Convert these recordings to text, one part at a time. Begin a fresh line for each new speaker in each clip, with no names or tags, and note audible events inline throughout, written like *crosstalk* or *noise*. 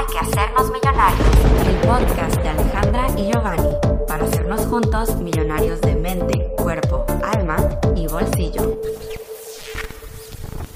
Hay que hacernos millonarios. El podcast de Alejandra y Giovanni para hacernos juntos millonarios de mente, cuerpo, alma y bolsillo.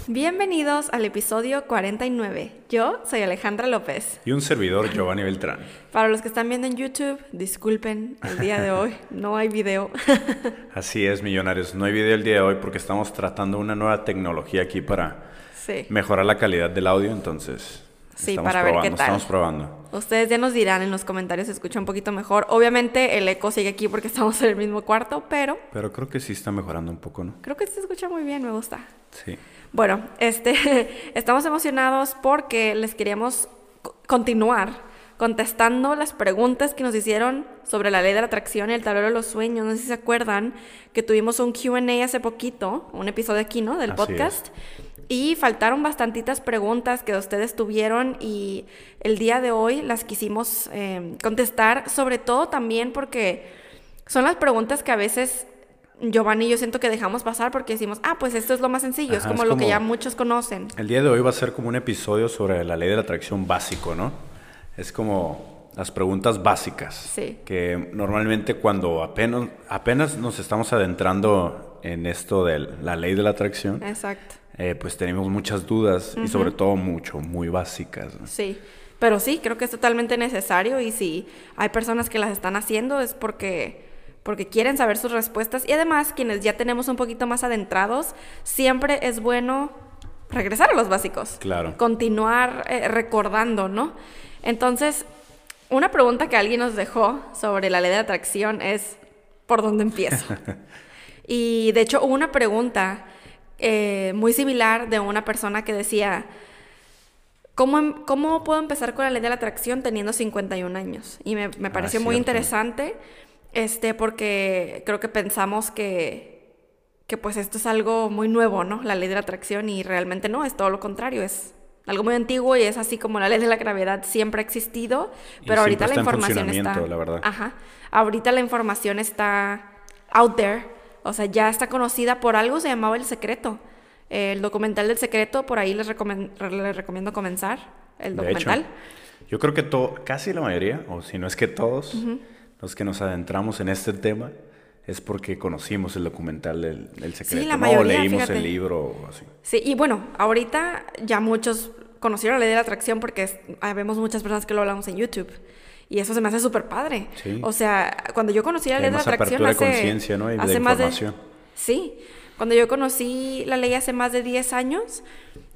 Bienvenidos al episodio 49. Yo soy Alejandra López.
Y un servidor, Giovanni Beltrán.
Para los que están viendo en YouTube, disculpen, el día de hoy *laughs* no hay video. *laughs*
Así es, millonarios. No hay video el día de hoy porque estamos tratando una nueva tecnología aquí para
Sí.
mejorar la calidad del audio, entonces
Sí,
estamos
para ver
probando,
qué tal.
estamos probando.
Ustedes ya nos dirán en los comentarios si escucha un poquito mejor. Obviamente el eco sigue aquí porque *laughs* estamos en el mismo cuarto, pero
Pero creo que sí está mejorando un poco, ¿no?
creo que se escucha muy bien, me gusta.
Sí.
Bueno, este, *laughs* estamos emocionados porque les queríamos co- continuar contestando las preguntas que nos hicieron sobre la ley de la atracción y el tablero de los sueños. No sé si se acuerdan que tuvimos un QA hace poquito, un episodio aquí, ¿no? Del
Así
podcast. Y faltaron bastantitas preguntas que ustedes tuvieron y el día de hoy las quisimos eh, contestar, sobre todo también porque son las preguntas que a veces Giovanni y yo siento que dejamos pasar porque decimos, ah, pues esto es lo más sencillo, es como
es
lo que ya muchos conocen.
El día de hoy va a ser como un episodio sobre la ley de la atracción básico, ¿no? Es como las preguntas básicas.
Sí.
Que normalmente cuando apenas, apenas nos estamos adentrando en esto de la ley de la atracción,
Exacto,
eh, pues tenemos muchas dudas y sobre todo mucho, muy básicas. ¿no?
sí. Pero sí, creo que es totalmente necesario y si hay personas que las están haciendo es porque, porque quieren saber sus respuestas y además quienes ya tenemos un poquito más adentrados, siempre es bueno regresar a los básicos.
Claro.
Continuar eh, recordando, ¿no? Entonces, una pregunta que alguien nos dejó sobre la ley de atracción es, ¿por dónde empiezo? *laughs* y de hecho hubo una pregunta eh, muy similar de una persona que decía, ¿cómo, em- ¿cómo puedo empezar con la ley de la atracción teniendo 51 años? Y me, me pareció muy
cierto.
interesante, este, porque creo que pensamos que, que pues esto es algo muy nuevo, ¿no? La ley de la atracción y realmente no, es todo lo contrario, es algo muy antiguo y es así como la ley de la gravedad siempre ha existido, pero ahorita la información está...
la verdad.
Ajá, ahorita la información está out there, o sea, ya está conocida por algo, se llamaba El Secreto. El documental del secreto, por ahí les, recomen- les recomiendo comenzar, el
De
documental.
hecho, yo creo que casi la mayoría, o si no es que todos, los que nos adentramos en este tema es porque conocimos el documental del, del secreto.
la
¿no?
mayoría,
o leímos
fíjate.
el libro o así.
Sí, y bueno, ahorita ya muchos conocieron la ley de la atracción porque es- vemos muchas personas que lo hablamos en YouTube. Y eso se me hace súper padre.
Sí.
O sea, cuando yo conocí la ley de la atracción
apertura de
hace,
conciencia, ¿no? Y de
hace más de. Sí, cuando yo conocí la ley hace más de 10 años,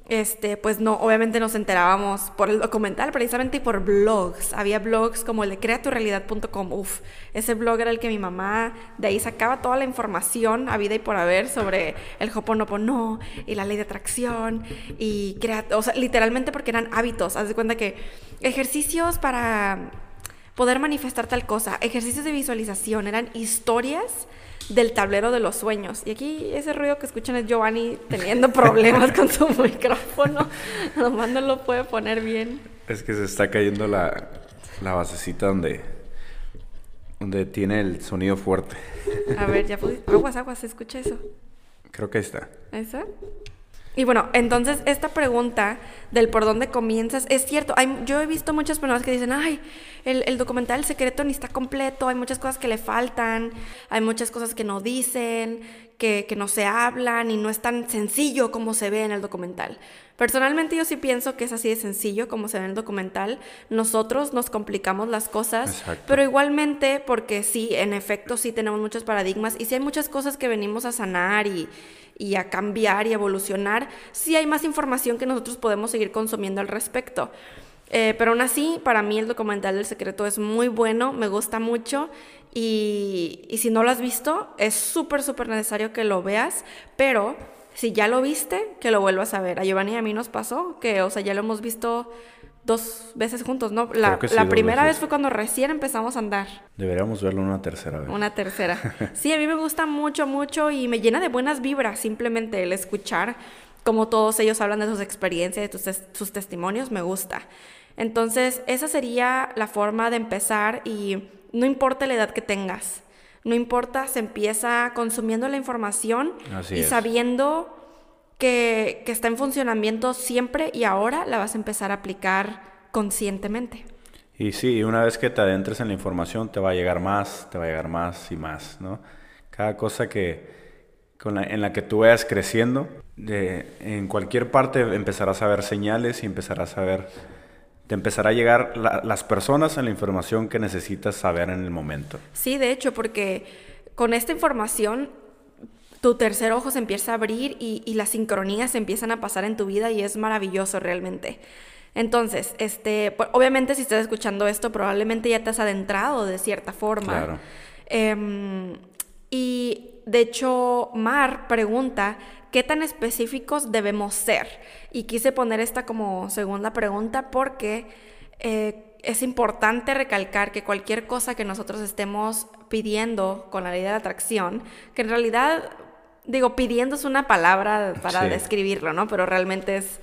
este, pues no, obviamente nos enterábamos por el documental precisamente y por blogs. Había blogs como el de creaturealidad.com. Uf, ese blog era el que mi mamá de ahí sacaba toda la información a vida y por haber sobre el Hoponopono y la ley de atracción y crea, o sea, literalmente porque eran hábitos. Haz de cuenta que ejercicios para poder manifestar tal cosa, ejercicios de visualización, eran historias del tablero de los sueños. Y aquí ese ruido que escuchan es Giovanni teniendo *laughs* problemas con su micrófono. Nomás no lo puede poner bien.
Es que se está cayendo la, la basecita donde, donde tiene el sonido fuerte.
A ver, ya *laughs* pudi- Aguas, aguas, ¿se escucha eso?
Creo que ahí está.
¿Eso? Y bueno, entonces esta pregunta del por dónde comienzas, es cierto, hay, yo he visto muchas personas que dicen, ay, el, el documental El Secreto ni está completo, hay muchas cosas que le faltan, hay muchas cosas que no dicen, que, que no se hablan y no es tan sencillo como se ve en el documental. Personalmente yo sí pienso que es así de sencillo como se ve en el documental. Nosotros nos complicamos las cosas,
Exacto.
pero igualmente porque sí, en efecto sí tenemos muchos paradigmas y sí hay muchas cosas que venimos a sanar y, y a cambiar y evolucionar, sí hay más información que nosotros podemos seguir consumiendo al respecto. Eh, pero aún así, para mí el documental del secreto es muy bueno, me gusta mucho y, y si no lo has visto, es súper, súper necesario que lo veas, pero si ya lo viste, que lo vuelvas a ver. A Giovanni y a mí nos pasó que, o sea, ya lo hemos visto dos veces juntos, ¿no? La,
sí,
primera
veces.
vez fue cuando recién empezamos a andar.
Deberíamos verlo una tercera vez.
Una tercera. Sí, a mí me gusta mucho, mucho y me llena de buenas vibras simplemente el escuchar como todos ellos hablan de sus experiencias, de tes- sus testimonios, me gusta. Entonces, esa sería la forma de empezar y no importa la edad que tengas, no importa, se empieza consumiendo la información
Así
y
es.
sabiendo que, que está en funcionamiento siempre y ahora la vas a empezar a aplicar conscientemente.
Y sí, una vez que te adentres en la información, te va a llegar más, te va a llegar más y más, ¿no? Cada cosa que, en la que tú vayas creciendo, de, en cualquier parte empezarás a ver señales y empezarás a ver, te empezará a llegar las personas en la información que necesitas saber en el momento.
Sí, de hecho, porque con esta información tu tercer ojo se empieza a abrir y, y las sincronías empiezan a pasar en tu vida y es maravilloso realmente. Entonces, este, obviamente si estás escuchando esto, probablemente ya te has adentrado de cierta forma. Claro. Em, y de hecho, Mar pregunta, ¿qué tan específicos debemos ser? Y quise poner esta como segunda pregunta porque eh, es importante recalcar que cualquier cosa que nosotros estemos pidiendo con la ley de la atracción, que en realidad, digo, pidiendo es una palabra para describirlo, ¿no? Pero realmente es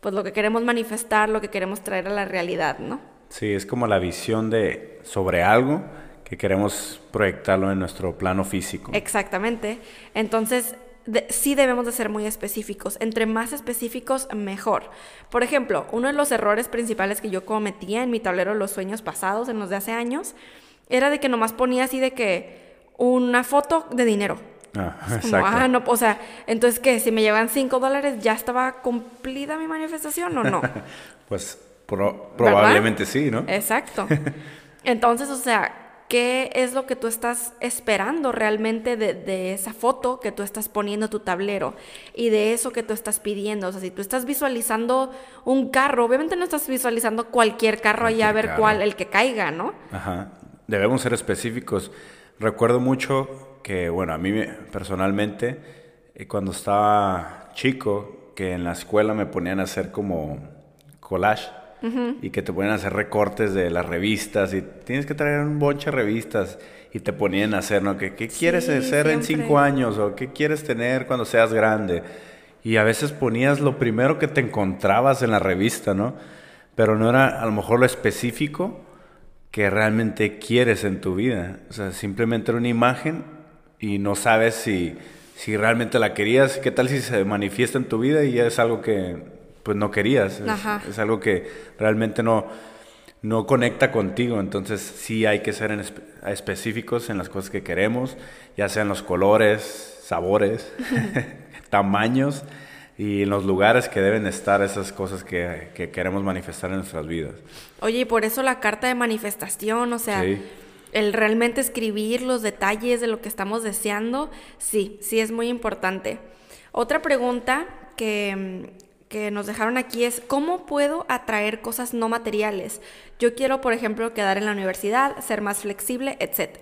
pues lo que queremos manifestar, lo que queremos traer a la realidad, ¿no?
Sí, es como la visión de sobre algo que queremos proyectarlo en nuestro plano físico.
Exactamente. Entonces, sí debemos de ser muy específicos. Entre más específicos, mejor. Por ejemplo, uno de los errores principales que yo cometía en mi tablero de los sueños pasados, en los de hace años, era de que nomás ponía así de que una foto de dinero. Ah, exacto. ah, no, o sea, entonces que si me llevan 5 dólares, ¿ya estaba cumplida mi manifestación o no? *laughs*
pues probablemente sí, ¿no?
Exacto. Entonces, o sea, ¿Qué es lo que tú estás esperando realmente de, esa foto que tú estás poniendo tu tablero y de eso que tú estás pidiendo? O sea, si tú estás visualizando un carro, obviamente no estás visualizando cualquier carro allá a ver cuál, el que caiga, ¿no?
Ajá. Debemos ser específicos. Recuerdo mucho que, bueno, a mí personalmente, eh, cuando estaba chico, que en la escuela me ponían a hacer como collage y que te ponían a hacer recortes de las revistas y tienes que traer un bonche de revistas y te ponían a hacer, ¿no? ¿Qué, qué quieres ser en cinco años o qué quieres tener cuando seas grande? Y a veces ponías lo primero que te encontrabas en la revista, ¿no? Pero no era a lo mejor lo específico que realmente quieres en tu vida. O sea, simplemente era una imagen y no sabes si, si realmente la querías, qué tal si se manifiesta en tu vida y ya es algo que pues no querías. Es, algo que realmente no, no conecta contigo. Entonces sí hay que ser específicos en las cosas que queremos, ya sean los colores, sabores, *laughs* tamaños y en los lugares que deben estar esas cosas que, queremos manifestar en nuestras vidas.
Oye, y por eso la carta de manifestación, o sea, el realmente escribir los detalles de lo que estamos deseando, sí, sí es muy importante. Otra pregunta que, que nos dejaron aquí es cómo puedo atraer cosas no materiales. Yo quiero, por ejemplo, quedar en la universidad, ser más flexible, etc.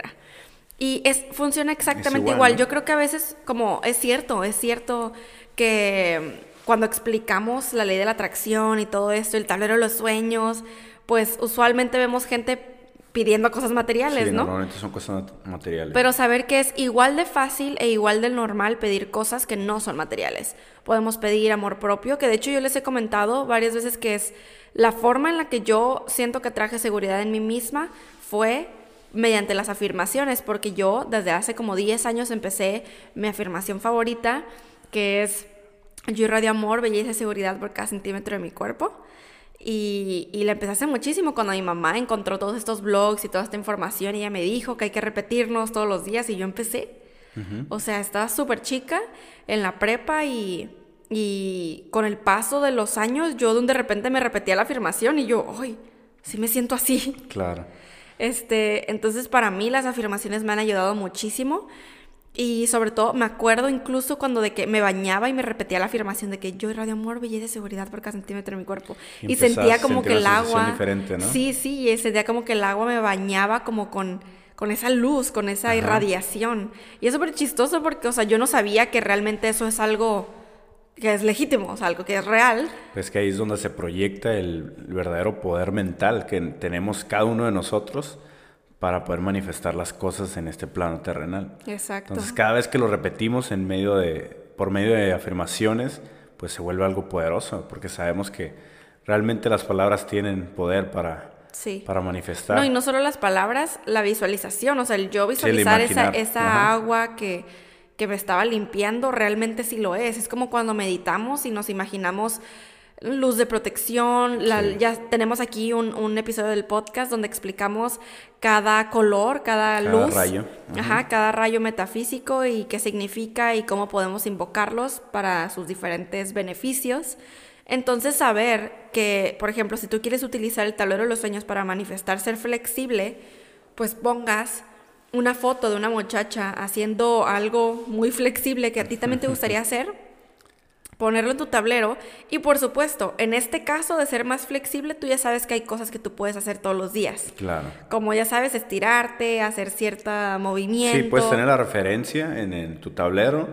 Y es, funciona exactamente igual. Yo creo que a veces, como es cierto, es cierto que cuando explicamos la ley de la atracción y todo esto, el tablero de los sueños, pues usualmente vemos gente pidiendo cosas materiales, ¿no?
Normalmente son cosas materiales.
Pero saber que es igual de fácil e igual de normal pedir cosas que no son materiales. Podemos pedir amor propio, que de hecho yo les he comentado varias veces que es la forma en la que yo siento que traje seguridad en mí misma fue mediante las afirmaciones, porque yo desde hace como 10 años empecé mi afirmación favorita, que es yo irradio amor, belleza y seguridad por cada centímetro de mi cuerpo. Y, y la empecé hace muchísimo cuando mi mamá encontró todos estos blogs y toda esta información y ella me dijo que hay que repetirnos todos los días y yo empecé. O sea, estaba súper chica en la prepa y, y con el paso de los años yo de repente me repetía la afirmación y yo, ¡ay! Sí me siento así.
Claro.
Este, entonces para mí las afirmaciones me han ayudado muchísimo y sobre todo, me acuerdo incluso cuando de que me bañaba y me repetía la afirmación de que yo irradio amor, belleza y seguridad por cada centímetro de mi cuerpo. Y, sentía como que el agua... Diferente, ¿no? Sí, sí, y sentía como que el agua me bañaba como con, con esa luz, con esa irradiación. Y es súper chistoso porque, o sea, yo no sabía que realmente eso es algo que es legítimo, o sea, algo que es real.
Pues que ahí es donde se proyecta el verdadero poder mental que tenemos cada uno de nosotros para poder manifestar las cosas en este plano terrenal.
Exacto.
Entonces, cada vez que lo repetimos en medio de, por medio de afirmaciones, pues se vuelve algo poderoso, porque sabemos que realmente las palabras tienen poder para, para manifestar.
No, y no solo las palabras, la visualización, o sea, el yo visualizar esa, esa agua que, que me estaba limpiando, realmente sí lo es. Es como cuando meditamos y nos imaginamos luz de protección. Ya tenemos aquí un, episodio del podcast donde explicamos cada color, cada, cada luz.
rayo.
Ajá, cada rayo metafísico y qué significa y cómo podemos invocarlos para sus diferentes beneficios. Entonces, saber que, por ejemplo, si tú quieres utilizar el tablero de los sueños para manifestar ser flexible, pues pongas una foto de una muchacha haciendo algo muy flexible que a ti también te *laughs* gustaría hacer, ponerlo en tu tablero y por supuesto, en este caso de ser más flexible, tú ya sabes que hay cosas que tú puedes hacer todos los días.
Claro.
Como ya sabes, estirarte, hacer cierto movimiento.
Sí, puedes tener la referencia en, tu tablero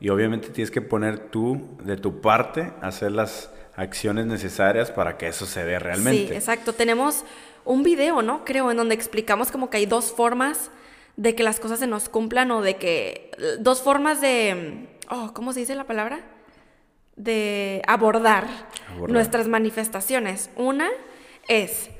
y obviamente tienes que poner tú de tu parte, hacer las acciones necesarias para que eso se dé realmente.
Sí, exacto. Tenemos un video, ¿no? Creo, en donde explicamos como que hay dos formas de que las cosas se nos cumplan o de que... Dos formas de... Oh, ¿cómo se dice la palabra? De abordar, nuestras manifestaciones. Una es,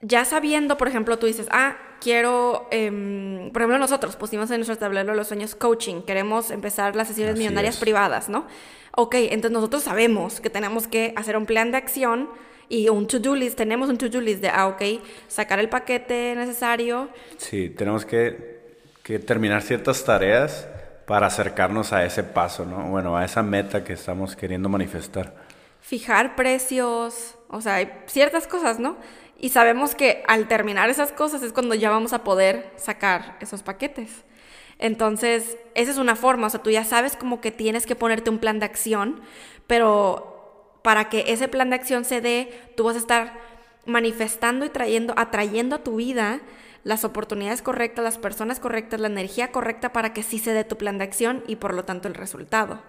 ya sabiendo, por ejemplo, tú dices, ah, quiero, em, por ejemplo, nosotros pusimos en nuestro tablero los sueños coaching, queremos empezar las sesiones millonarias privadas, ¿no? Ok, entonces nosotros sabemos que tenemos que hacer un plan de acción y un to-do list, tenemos un to-do list de, ah, ok, sacar el paquete necesario.
Sí, tenemos que, que terminar ciertas tareas para acercarnos a ese paso, ¿no? Bueno, a esa meta que estamos queriendo manifestar.
Fijar precios, o sea, hay ciertas cosas, ¿no? Y sabemos que al terminar esas cosas es cuando ya vamos a poder sacar esos paquetes. Entonces, esa es una forma, o sea, tú ya sabes como que tienes que ponerte un plan de acción, pero para que ese plan de acción se dé, tú vas a estar manifestando y trayendo, atrayendo a tu vida las oportunidades correctas, las personas correctas, la energía correcta para que sí se dé tu plan de acción y por lo tanto el resultado.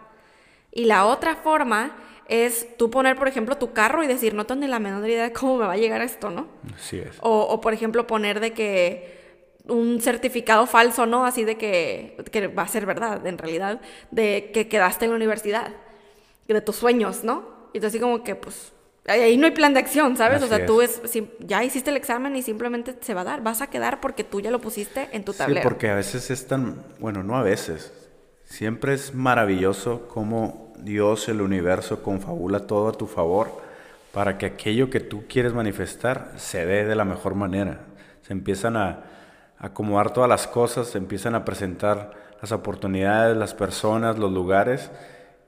Y la otra forma es tú poner, por ejemplo, tu carro y decir, no tengo ni la menor idea de cómo me va a llegar esto, ¿no?
Así es.
O, o por ejemplo, poner de que un certificado falso, ¿no? Así de que, que va a ser verdad, en realidad, de que quedaste en la universidad, de tus sueños, ¿no? Y tú así como que, pues, ahí no hay plan de acción, ¿sabes? o sea, tú es, ya hiciste el examen y simplemente se va a dar. Vas a quedar porque tú ya lo pusiste en tu tablero.
Sí, porque a veces es tan, bueno, no a veces. Siempre es maravilloso cómo Dios, el universo, confabula todo a tu favor para que aquello que tú quieres manifestar se dé de la mejor manera. Se empiezan a acomodar todas las cosas, se empiezan a presentar las oportunidades, las personas, los lugares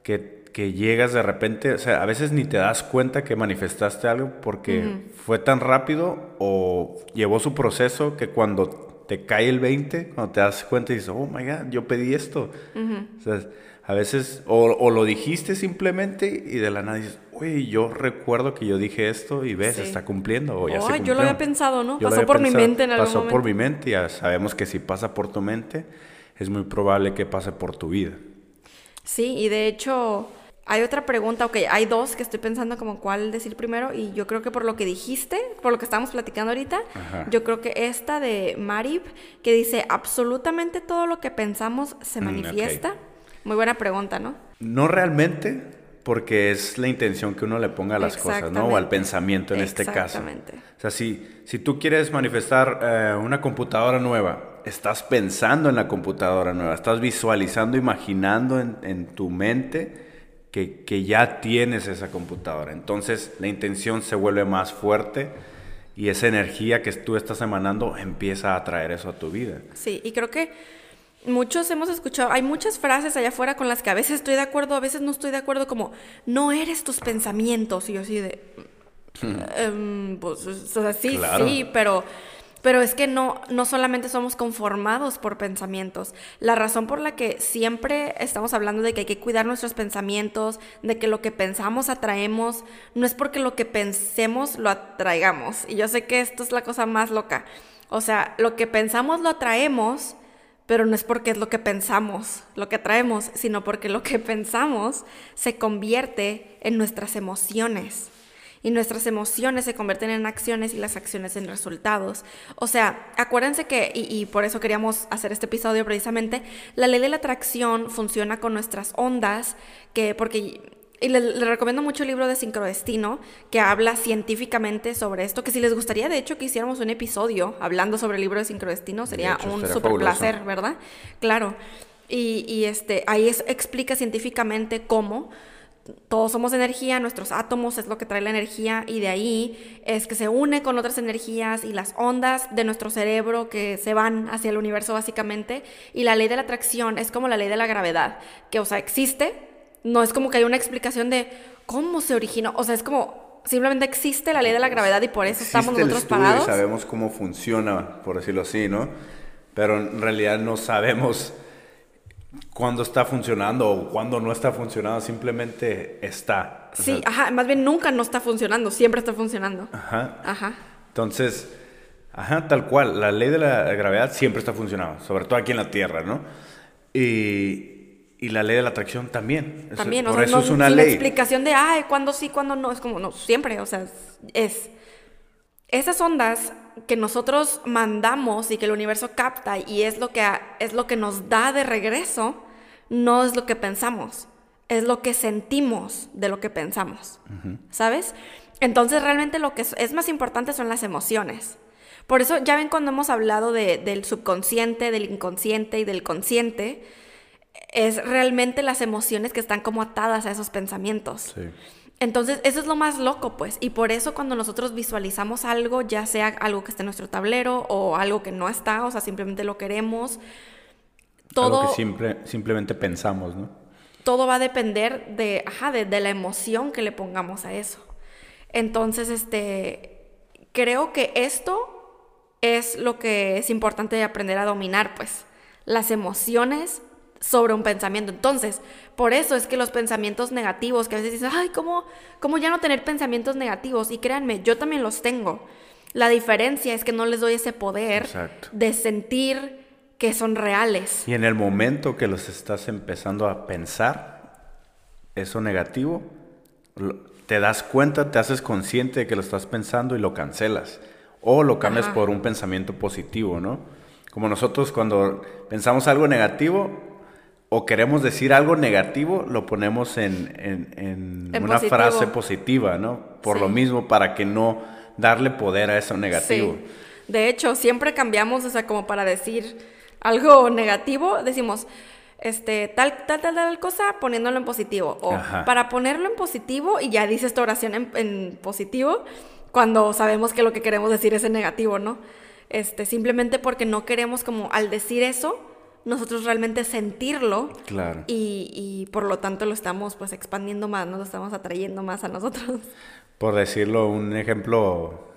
que que llegas de repente, o sea, a veces ni te das cuenta que manifestaste algo porque fue tan rápido o llevó su proceso que cuando te cae el 20, cuando te das cuenta y dices, oh my God, yo pedí esto. O sea, a veces, o, lo dijiste simplemente y de la nada dices, oye, yo recuerdo que yo dije esto y ves, está cumpliendo. O ya se
yo lo había pensado, ¿no? pasó por mi mente en algún
Pasó por mi mente y ya sabemos que si pasa por tu mente, es muy probable que pase por tu vida.
Sí, y de hecho, hay otra pregunta, ok, hay dos que estoy pensando como cuál decir primero y yo creo que por lo que dijiste, por lo que estamos platicando ahorita, yo creo que esta de Marib, que dice, absolutamente todo lo que pensamos se mm, manifiesta. Muy buena pregunta, ¿no?
No realmente, porque es la intención que uno le ponga a las cosas, ¿no? O al pensamiento en este caso. Exactamente. O sea, si, si tú quieres manifestar eh, una computadora nueva, estás pensando en la computadora nueva, estás visualizando, imaginando en, en tu mente que, ya tienes esa computadora. Entonces la intención se vuelve más fuerte y esa energía que tú estás emanando empieza a traer eso a tu vida.
Sí, y creo que muchos hemos escuchado, hay muchas frases allá afuera con las que a veces estoy de acuerdo, a veces no estoy de acuerdo, como, no eres tus pensamientos. Y yo así de, *laughs* em, pues, o sea, sí, sí, pero pero es que no, no solamente somos conformados por pensamientos. La razón por la que siempre estamos hablando de que hay que cuidar nuestros pensamientos, de que lo que pensamos atraemos, no es porque lo que pensemos lo atraigamos. Y yo sé que esto es la cosa más loca. O sea, lo que pensamos lo atraemos, pero no es porque es lo que pensamos, lo que atraemos, sino porque lo que *laughs* pensamos se convierte en nuestras emociones y nuestras emociones se convierten en acciones y las acciones en resultados. O sea, acuérdense que, y, por eso queríamos hacer este episodio precisamente, la ley de la atracción funciona con nuestras ondas, que porque y les, recomiendo mucho el libro de Sincrodestino, que habla científicamente sobre esto, que si les gustaría, de hecho, que hiciéramos un episodio hablando sobre el libro de Sincrodestino, sería un súper placer, ¿verdad? Claro. Y, y este, ahí explica científicamente cómo todos somos energía, nuestros átomos es lo que trae la energía y de ahí es que se une con otras energías y las ondas de nuestro cerebro que se van hacia el universo básicamente y la ley de la atracción es como la ley de la gravedad, que o sea, existe, no es como que hay una explicación de cómo se originó, o sea, es como simplemente existe la ley de la gravedad y por eso estamos nosotros parados. Y
sabemos cómo funciona, por decirlo así, ¿no? Pero en realidad no sabemos cuándo está funcionando o cuándo no está funcionando, simplemente está.
Sí, ajá, más bien nunca no está funcionando, siempre está funcionando.
Ajá. Ajá. Entonces, ajá, tal cual, la ley de la gravedad siempre está funcionando, sobre todo aquí en la Tierra, ¿no? Y, y la ley de la atracción también.
También, o sea, eso es una ley. explicación de, ay, cuándo sí, cuándo no, es como, no, siempre, o sea, es... Esas ondas que nosotros mandamos y que el universo capta y es lo que, es lo que nos da de regreso, no es lo que pensamos, es lo que sentimos de lo que pensamos, ¿sabes? Entonces realmente lo que es, más importante son las emociones. Por eso ya ven cuando hemos hablado del subconsciente, del inconsciente y del consciente, es realmente las emociones que están como atadas a esos pensamientos. Sí. Entonces, eso es lo más loco, pues. Y por eso cuando nosotros visualizamos algo, ya sea algo que esté en nuestro tablero o algo que no está, o sea, simplemente lo queremos,
todo... Algo que simplemente pensamos, ¿no?
Todo va a depender de, ajá, de, de la emoción que le pongamos a eso. Entonces, este, creo que esto es lo que es importante aprender a dominar, pues. Las emociones sobre un pensamiento. Entonces, por eso es que los pensamientos negativos, que a veces dices, ay, ¿cómo, ¿cómo ya no tener pensamientos negativos? Y créanme, yo también los tengo. La diferencia es que no les doy ese poder de sentir que son reales.
Y en el momento que los estás empezando a pensar, eso negativo, te das cuenta, te haces consciente de que lo estás pensando y lo cancelas. O lo cambias por un pensamiento positivo, ¿no? Como nosotros cuando pensamos algo negativo, o queremos decir algo negativo, lo ponemos en, una frase positiva, ¿no? Por lo mismo, para que no darle poder a eso negativo.
De hecho, siempre cambiamos, o sea, como para decir algo negativo, decimos, este, tal, tal, tal, tal cosa, poniéndolo en positivo. O para ponerlo en positivo y ya dices tu oración en, en, positivo cuando sabemos que lo que queremos decir es en negativo, ¿no? Este, simplemente porque no queremos como al decir eso, nosotros realmente sentirlo.
Claro.
Y, por lo tanto lo estamos pues expandiendo más, nos lo estamos atrayendo más a nosotros.
Por decirlo, un ejemplo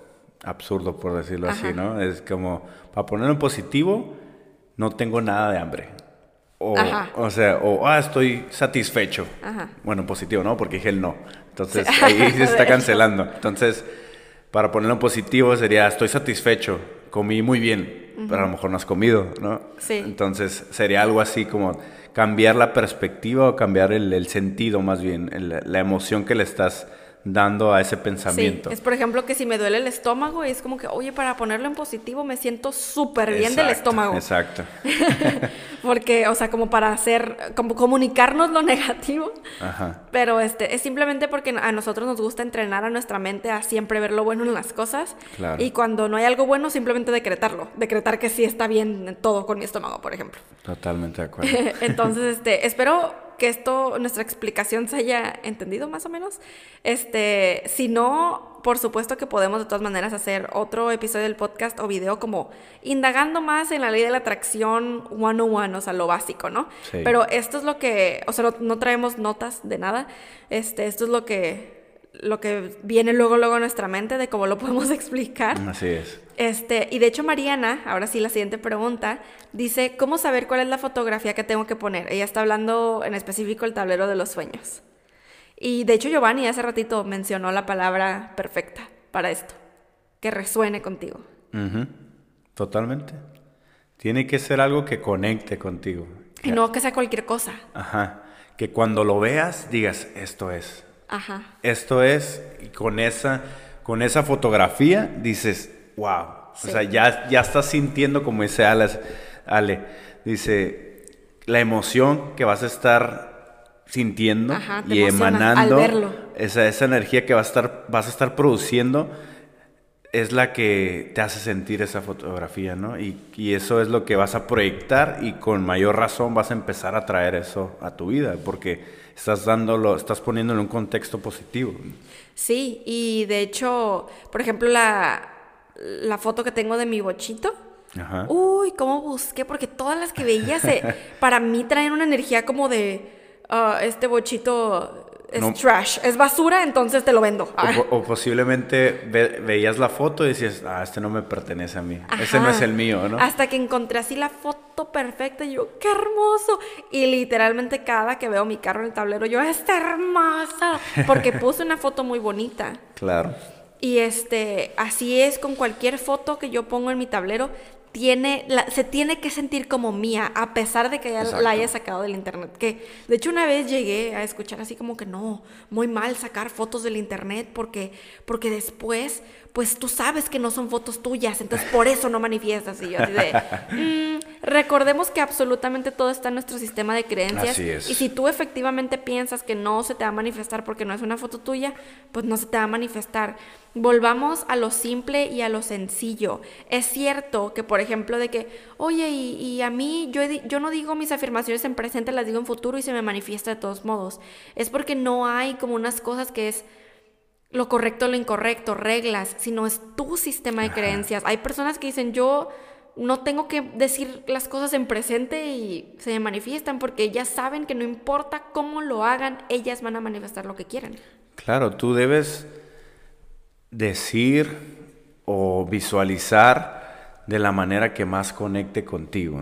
absurdo, por decirlo así, ¿no? Es como, para ponerlo en positivo, no tengo nada de hambre. O, o sea, o, ah, estoy satisfecho. Ajá. Bueno, positivo, ¿no? Porque dije el no. Entonces, ahí se está *laughs* cancelando. Entonces, para ponerlo en positivo sería, estoy satisfecho, comí muy bien pero a lo mejor no has comido, ¿no?
Sí.
Entonces sería algo así como cambiar la perspectiva o cambiar el, sentido más bien, la emoción que le estás dando a ese pensamiento.
Sí, es por ejemplo que si me duele el estómago es como que, oye, para ponerlo en positivo me siento súper bien del estómago.
Exacto. *laughs*
Porque, o sea, como para hacer, como comunicarnos lo *laughs* negativo. Ajá. Pero este, es simplemente porque a nosotros nos gusta entrenar a nuestra mente a siempre ver lo bueno en las cosas. Claro. Y cuando no hay algo bueno, simplemente decretarlo. Decretar que sí está bien todo con mi estómago, por ejemplo.
Totalmente de *laughs* acuerdo.
Entonces, este, espero que esto, nuestra explicación se haya entendido más o menos. Este, si no, por supuesto que podemos de todas maneras hacer otro episodio del podcast o video como indagando más en la ley de la atracción one on one, o sea, lo básico, ¿no? Pero esto es lo que, o sea, no, no traemos notas de nada. Este, esto es lo que lo que viene luego, luego a nuestra mente de cómo lo podemos *laughs* explicar.
Así es.
Este, y de hecho Mariana, ahora sí la siguiente pregunta, dice, ¿cómo saber cuál es la fotografía que tengo que poner? Ella está hablando en específico el tablero de los sueños. Y de hecho Giovanni hace ratito mencionó la palabra perfecta para esto, que resuene contigo.
Totalmente. Tiene que ser algo que conecte contigo.
Y no que sea cualquier cosa.
Ajá. Que cuando lo veas digas, esto es. Esto es, con esa, con esa fotografía dices, wow. O sea, ya, ya estás sintiendo como ese Ale, dice, la emoción que vas a estar sintiendo y emanando, esa, esa energía que vas a estar, vas a estar produciendo, es la que te hace sentir esa fotografía, ¿no? Y, y, eso es lo que vas a proyectar y con mayor razón vas a empezar a traer eso a tu vida, porque estás dándolo, estás poniéndolo en un contexto positivo.
Sí, y de hecho, por ejemplo, la, la foto que tengo de mi bochito, Ajá. uy, cómo busqué, porque todas las que veía se, para mí traen una energía como de, uh, este bochito es trash, es basura, entonces te lo vendo.
O, posiblemente veías la foto y decías, ah, este no me pertenece a mí, ese no es el mío, ¿no?
Hasta que encontré así la foto perfecta y yo, qué hermoso. Y literalmente cada que veo mi carro en el tablero, yo, está hermosa, porque *laughs* puse una foto muy bonita.
Claro.
Y este, así es con cualquier foto que yo pongo en mi tablero, tiene, se tiene que sentir como mía, a pesar de que ya la haya sacado del internet. Que de hecho una vez llegué a escuchar así como que no, muy mal sacar fotos del internet porque, porque después, pues tú sabes que no son fotos tuyas, entonces por eso no manifiestas. Y yo así de, mm, recordemos que absolutamente todo está en nuestro sistema de creencias. Y si tú efectivamente piensas que no se te va a manifestar porque no es una foto tuya, pues no se te va a manifestar. Volvamos a lo simple y a lo sencillo. Es cierto que, por ejemplo, de que, oye, y, a mí yo, yo no digo mis afirmaciones en presente, las digo en futuro y se me manifiesta de todos modos. Es porque no hay como unas cosas que es lo correcto, lo incorrecto, reglas, sino es tu sistema de creencias. Hay personas que dicen, yo no tengo que decir las cosas en presente y se manifiestan porque ellas saben que no importa cómo lo hagan, ellas van a manifestar lo que quieren.
Claro, tú debes decir o visualizar de la manera que más conecte contigo.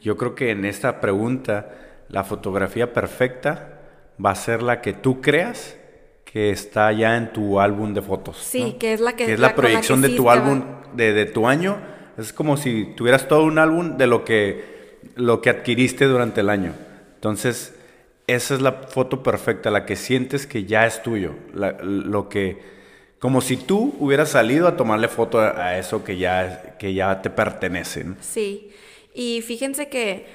Yo creo que en esta pregunta la fotografía perfecta va a ser la que tú creas que está ya en tu álbum de fotos.
Sí, que es la que,
es la, proyección de tu álbum de, de, tu año. Es como si tuvieras todo un álbum de lo que, lo que adquiriste durante el año. Entonces, esa es la foto perfecta, la que sientes que ya es tuyo, lo que como si tú hubieras salido a tomarle foto a eso que ya, que ya te pertenece.
Sí, y fíjense que,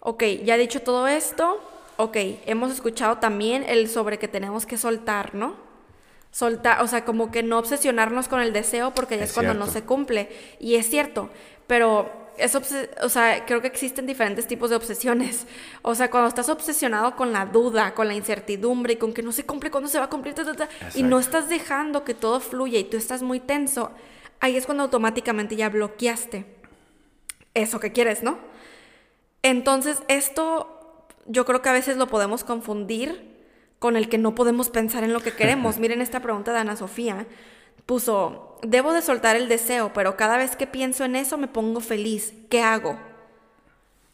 ok, ya dicho todo esto, ok, hemos escuchado también el sobre que tenemos que soltar, ¿no? Soltar, o sea, como que no obsesionarnos con el deseo porque ya es, cuando no se cumple. Y es cierto, pero es o sea, creo que existen diferentes tipos de obsesiones. *laughs* O sea, cuando estás obsesionado con la duda, con la incertidumbre y con que no se cumple, cuándo se va a cumplir, y no estás dejando que todo fluya y tú estás muy tenso, ahí es cuando automáticamente ya bloqueaste eso que quieres, ¿no? Entonces, esto yo creo que a veces lo podemos confundir con el que no podemos pensar en lo que queremos. *laughs* Miren esta pregunta de Ana Sofía puso, debo de soltar el deseo, pero cada vez que pienso en eso me pongo feliz. ¿Qué hago?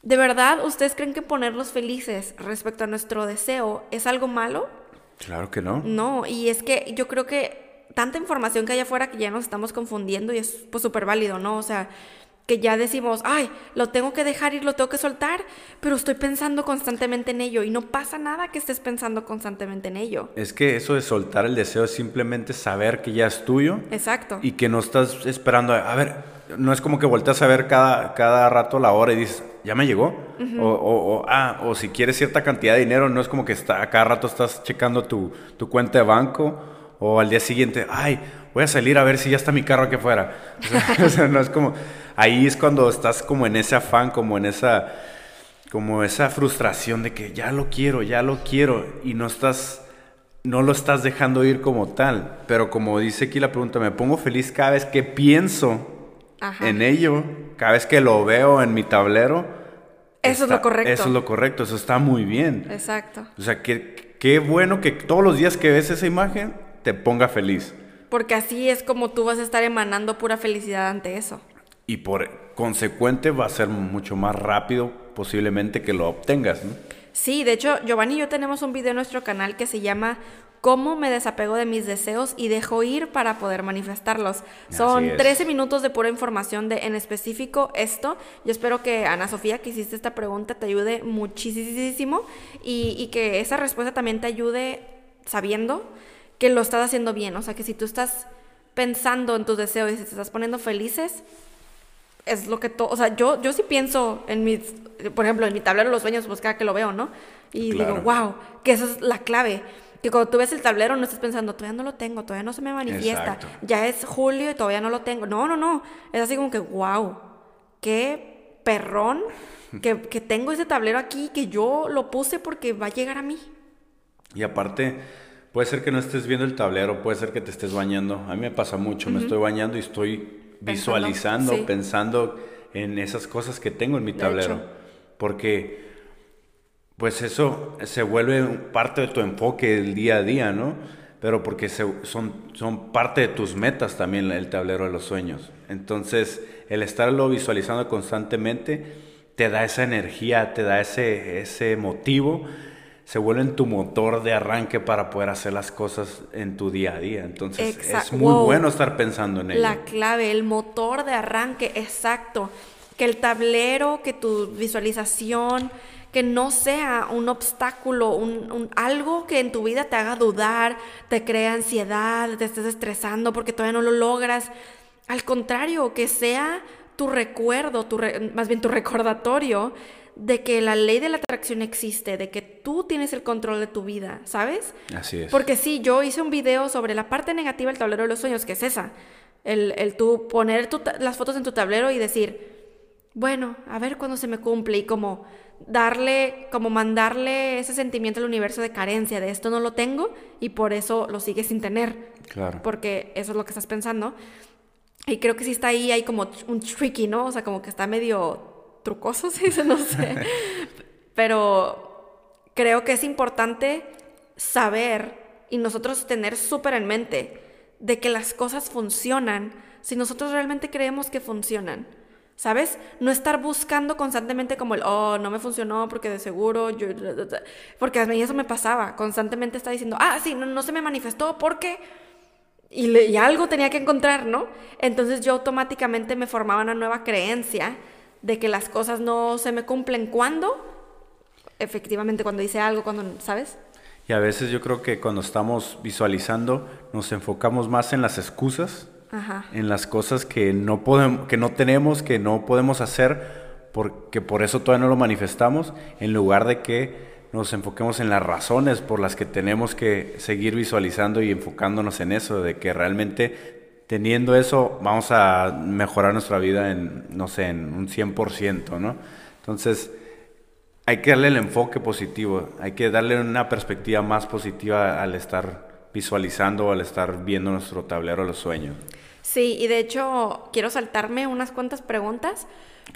¿De verdad ustedes creen que ponerlos felices respecto a nuestro deseo es algo malo?
Claro que no.
No, y es que yo creo que tanta información que hay afuera que ya nos estamos confundiendo y es pues súper válido, ¿no? O sea, que ya decimos, ay, lo tengo que dejar ir, lo tengo que soltar, pero estoy pensando constantemente en ello y no pasa nada que estés pensando constantemente en ello.
Es que eso de soltar el deseo es simplemente saber que ya es tuyo.
Exacto.
Y que no estás esperando, a, ver, no es como que volteas a ver cada, cada rato la hora y dices, ya me llegó. o, o, ah, o si quieres cierta cantidad de dinero, no es como que está, cada rato estás checando tu, tu cuenta de banco o al día siguiente, ay, voy a salir a ver si ya está mi carro aquí afuera. *laughs* o sea no es como ahí es cuando estás como en ese afán, como en esa, como esa frustración de que ya lo quiero, ya lo quiero y no estás, no lo estás dejando ir como tal. Pero como dice aquí la pregunta, me pongo feliz cada vez que pienso en ello, cada vez que lo veo en mi tablero.
Eso es lo correcto.
Eso es lo correcto, eso está muy bien.
Exacto.
O sea, qué, qué bueno que todos los días que ves esa imagen te ponga feliz.
Porque así es como tú vas a estar emanando pura felicidad ante eso
y por consecuente va a ser mucho más rápido posiblemente que lo obtengas. ¿no?
Sí, de hecho, Giovanni y yo tenemos un video en nuestro canal que se llama ¿Cómo me desapego de mis deseos y dejo ir para poder manifestarlos? Son 13 minutos de pura información de en específico esto. Yo espero que Ana Sofía, que hiciste esta pregunta, te ayude muchísimo y, y que esa respuesta también te ayude sabiendo que lo estás haciendo bien. O sea, que si tú estás pensando en tus deseos y si te estás poniendo felices, es lo que todo, o sea, yo, yo sí pienso en mis, por ejemplo, en mi tablero de los sueños, pues cada que lo veo, ¿no? Y digo, wow, que esa es la clave, Que cuando tú ves el tablero no estás pensando, todavía no lo tengo, todavía no se me manifiesta.
Exacto.
Ya es julio y todavía no lo tengo. No, no, no. Es así como que, wow, qué perrón que, *laughs* que tengo ese tablero aquí, que yo lo puse porque va a llegar a mí.
Y aparte, puede ser que no estés viendo el tablero, puede ser que te estés bañando. A mí me pasa mucho, me estoy bañando y estoy visualizando,
sí.
pensando en esas cosas que tengo en mi tablero. Porque, pues eso se vuelve parte de tu enfoque del día a día, ¿no? Pero porque se- son, son parte de tus metas también el tablero de los sueños. Entonces, el estarlo visualizando constantemente te da esa energía, te da ese, ese motivo, se vuelve en tu motor de arranque para poder hacer las cosas en tu día a día. Entonces,
Exa-
es muy
wow.
bueno estar pensando en ello.
La clave, el motor de arranque, exacto. Que el tablero, que tu visualización, que no sea un obstáculo, un, un- algo que en tu vida te haga dudar, te crea ansiedad, te estés estresando porque todavía no lo logras. Al contrario, que sea tu recuerdo, tu re- más bien tu recordatorio de que la ley de la atracción existe, de que tú tienes el control de tu vida, ¿sabes?
Así es.
Porque sí, yo hice un video sobre la parte negativa del tablero de los sueños, que es esa. El, el tú poner tu las fotos en tu tablero y decir, bueno, a ver cuándo se me cumple y como darle, como mandarle ese sentimiento al universo de carencia, de esto no lo tengo y por eso lo sigues sin tener.
Claro.
Porque eso es lo que estás pensando. Y creo que sí está ahí, hay como un tricky, ¿no? O sea, como que está medio trucoso, *laughs* se dice, no sé. Pero creo que es importante saber y nosotros tener súper en mente de que las cosas funcionan si nosotros realmente creemos que funcionan. ¿Sabes? No estar buscando constantemente como el, oh, no me funcionó porque de seguro yo... Porque a mí eso me pasaba. Constantemente estaba diciendo, ah, sí, no, no se me manifestó porque... Y, y algo tenía que encontrar, ¿no? Entonces yo automáticamente me formaba una nueva creencia de que las cosas no se me cumplen cuando, efectivamente, cuando hice algo, cuando, ¿sabes?
Y a veces yo creo que cuando estamos visualizando nos enfocamos más en las excusas,
Ajá.
en las cosas que no podemos, que no tenemos, que no podemos hacer, porque por eso todavía no lo manifestamos, en lugar de que nos enfoquemos en las razones por las que tenemos que seguir visualizando y enfocándonos en eso, de que realmente teniendo eso vamos a mejorar nuestra vida en, no sé, en un 100%, ¿no? Entonces, hay que darle el enfoque positivo, hay que darle una perspectiva más positiva al estar visualizando o al estar viendo nuestro tablero de los sueños.
Sí, y de hecho quiero saltarme unas cuantas preguntas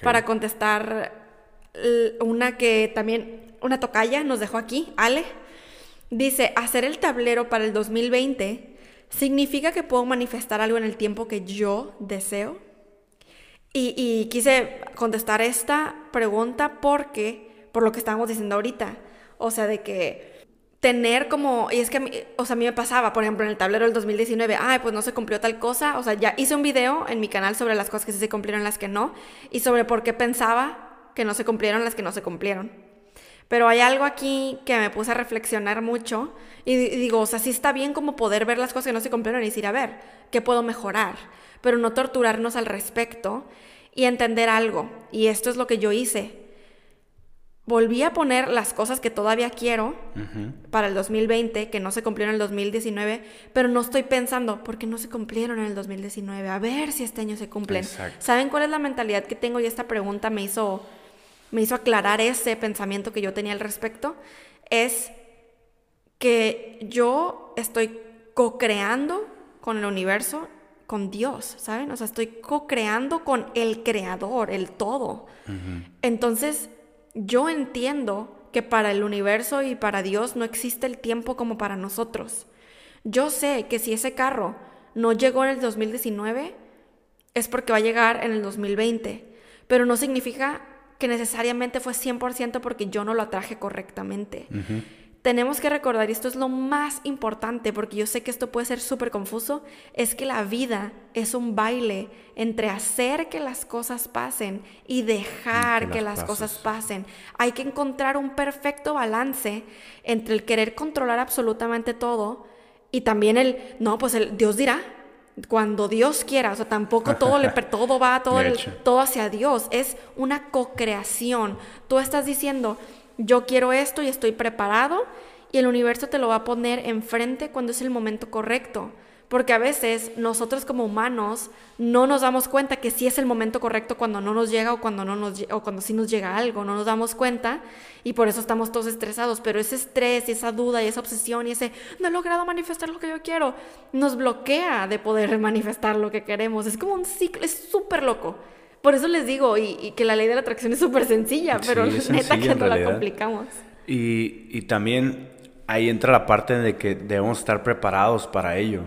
para contestar una que también una tocaya nos dejó aquí, Ale. Dice, hacer el tablero para el 2020 significa que puedo manifestar algo en el tiempo que yo deseo. Y, quise contestar esta pregunta porque, por lo que estábamos diciendo ahorita, o sea, de que tener como, y es que, a mí- o sea, a mí me pasaba, por ejemplo, en el tablero del 2019, ay, pues no se cumplió tal cosa, o sea, ya hice un video en mi canal sobre las cosas que sí se cumplieron, las que no, y sobre por qué pensaba que no se cumplieron las que no se cumplieron. Pero hay algo aquí que me puse a reflexionar mucho y, di- y digo, o sea, sí está bien como poder ver las cosas que no se cumplieron y decir, a ver, ¿qué puedo mejorar? Pero no torturarnos al respecto y entender algo. Y esto es lo que yo hice. Volví a poner las cosas que todavía quiero para el 2020, que no se cumplieron en el 2019, pero no estoy pensando, ¿por qué no se cumplieron en el 2019? A ver si este año se cumplen.
Exacto.
¿Saben cuál es la mentalidad que tengo? Y esta pregunta me hizo, me hizo aclarar ese pensamiento que yo tenía al respecto. Es que yo estoy co-creando con el universo, con Dios, ¿saben? O sea, estoy co-creando con el creador, el todo. Entonces, yo entiendo que para el universo y para Dios no existe el tiempo como para nosotros. Yo sé que si ese carro no llegó en el 2019, es porque va a llegar en el 2020, pero no significa que necesariamente fue 100% porque yo no lo atraje correctamente. Tenemos que recordar, y esto es lo más importante, porque yo sé que esto puede ser súper confuso, es que la vida es un baile entre hacer que las cosas pasen y dejar
que
que
las
las cosas pasen. Hay que encontrar un perfecto balance entre el querer controlar absolutamente todo y también el, no, pues el Dios dirá, cuando Dios quiera, o sea, tampoco todo, le, todo va todo, el- todo hacia Dios, es una co-creación. Tú estás diciendo, yo quiero esto y estoy preparado y el universo te lo va a poner enfrente cuando es el momento correcto. Porque a veces nosotros como humanos no nos damos cuenta que sí es el momento correcto cuando no nos llega o cuando, no nos, o cuando sí nos llega algo, no nos damos cuenta y por eso estamos todos estresados. Pero ese estrés y esa duda y esa obsesión y ese no he logrado manifestar lo que yo quiero nos bloquea de poder *laughs* manifestar lo que queremos. Es como un ciclo, es súper loco. Por eso les digo y, que la ley de la atracción es súper sencilla, pero neta que no la complicamos.
Y, y también ahí entra la parte de que debemos estar preparados para ello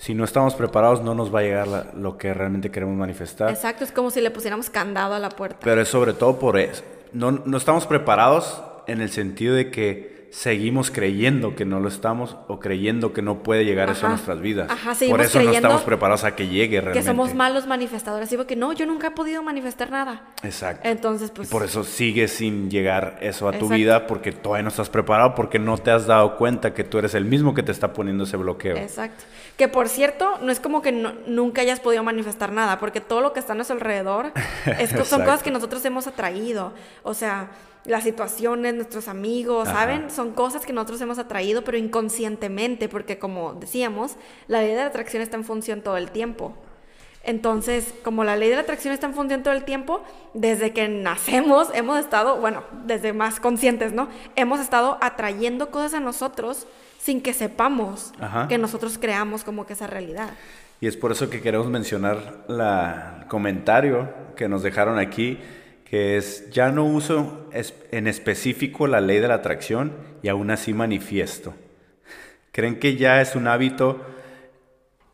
si no estamos preparados no nos va a llegar lo que realmente queremos manifestar.
Exacto, es como si le pusiéramos candado a la puerta.
Pero es sobre todo por eso. No, no estamos preparados en el sentido de que seguimos creyendo que no lo estamos o creyendo que no puede llegar eso a nuestras vidas. Por eso no estamos preparados a que llegue realmente.
Que somos malos manifestadores. Digo que no, yo nunca he podido manifestar nada.
Exacto.
Entonces, pues.
por eso sigue sin llegar eso a tu vida porque todavía no estás preparado porque no te has dado cuenta que tú eres el mismo que te está poniendo ese bloqueo.
Exacto. Que por cierto, no es como que nunca hayas podido manifestar nada porque todo lo que está a nuestro alrededor *laughs* es, son cosas que nosotros hemos atraído. O sea las situaciones, nuestros amigos, ¿saben? Son cosas que nosotros hemos atraído, pero inconscientemente, porque como decíamos, la ley de la atracción está en función todo el tiempo. Entonces, como la ley de la atracción está en función todo el tiempo, desde que nacemos hemos estado, bueno, desde más conscientes, ¿no? Hemos estado atrayendo cosas a nosotros sin que sepamos que nosotros creamos como que esa realidad.
Y es por eso que queremos mencionar el comentario que nos dejaron aquí que es, ya no uso en específico la ley de la atracción y aún así manifiesto. ¿Creen que ya es un hábito?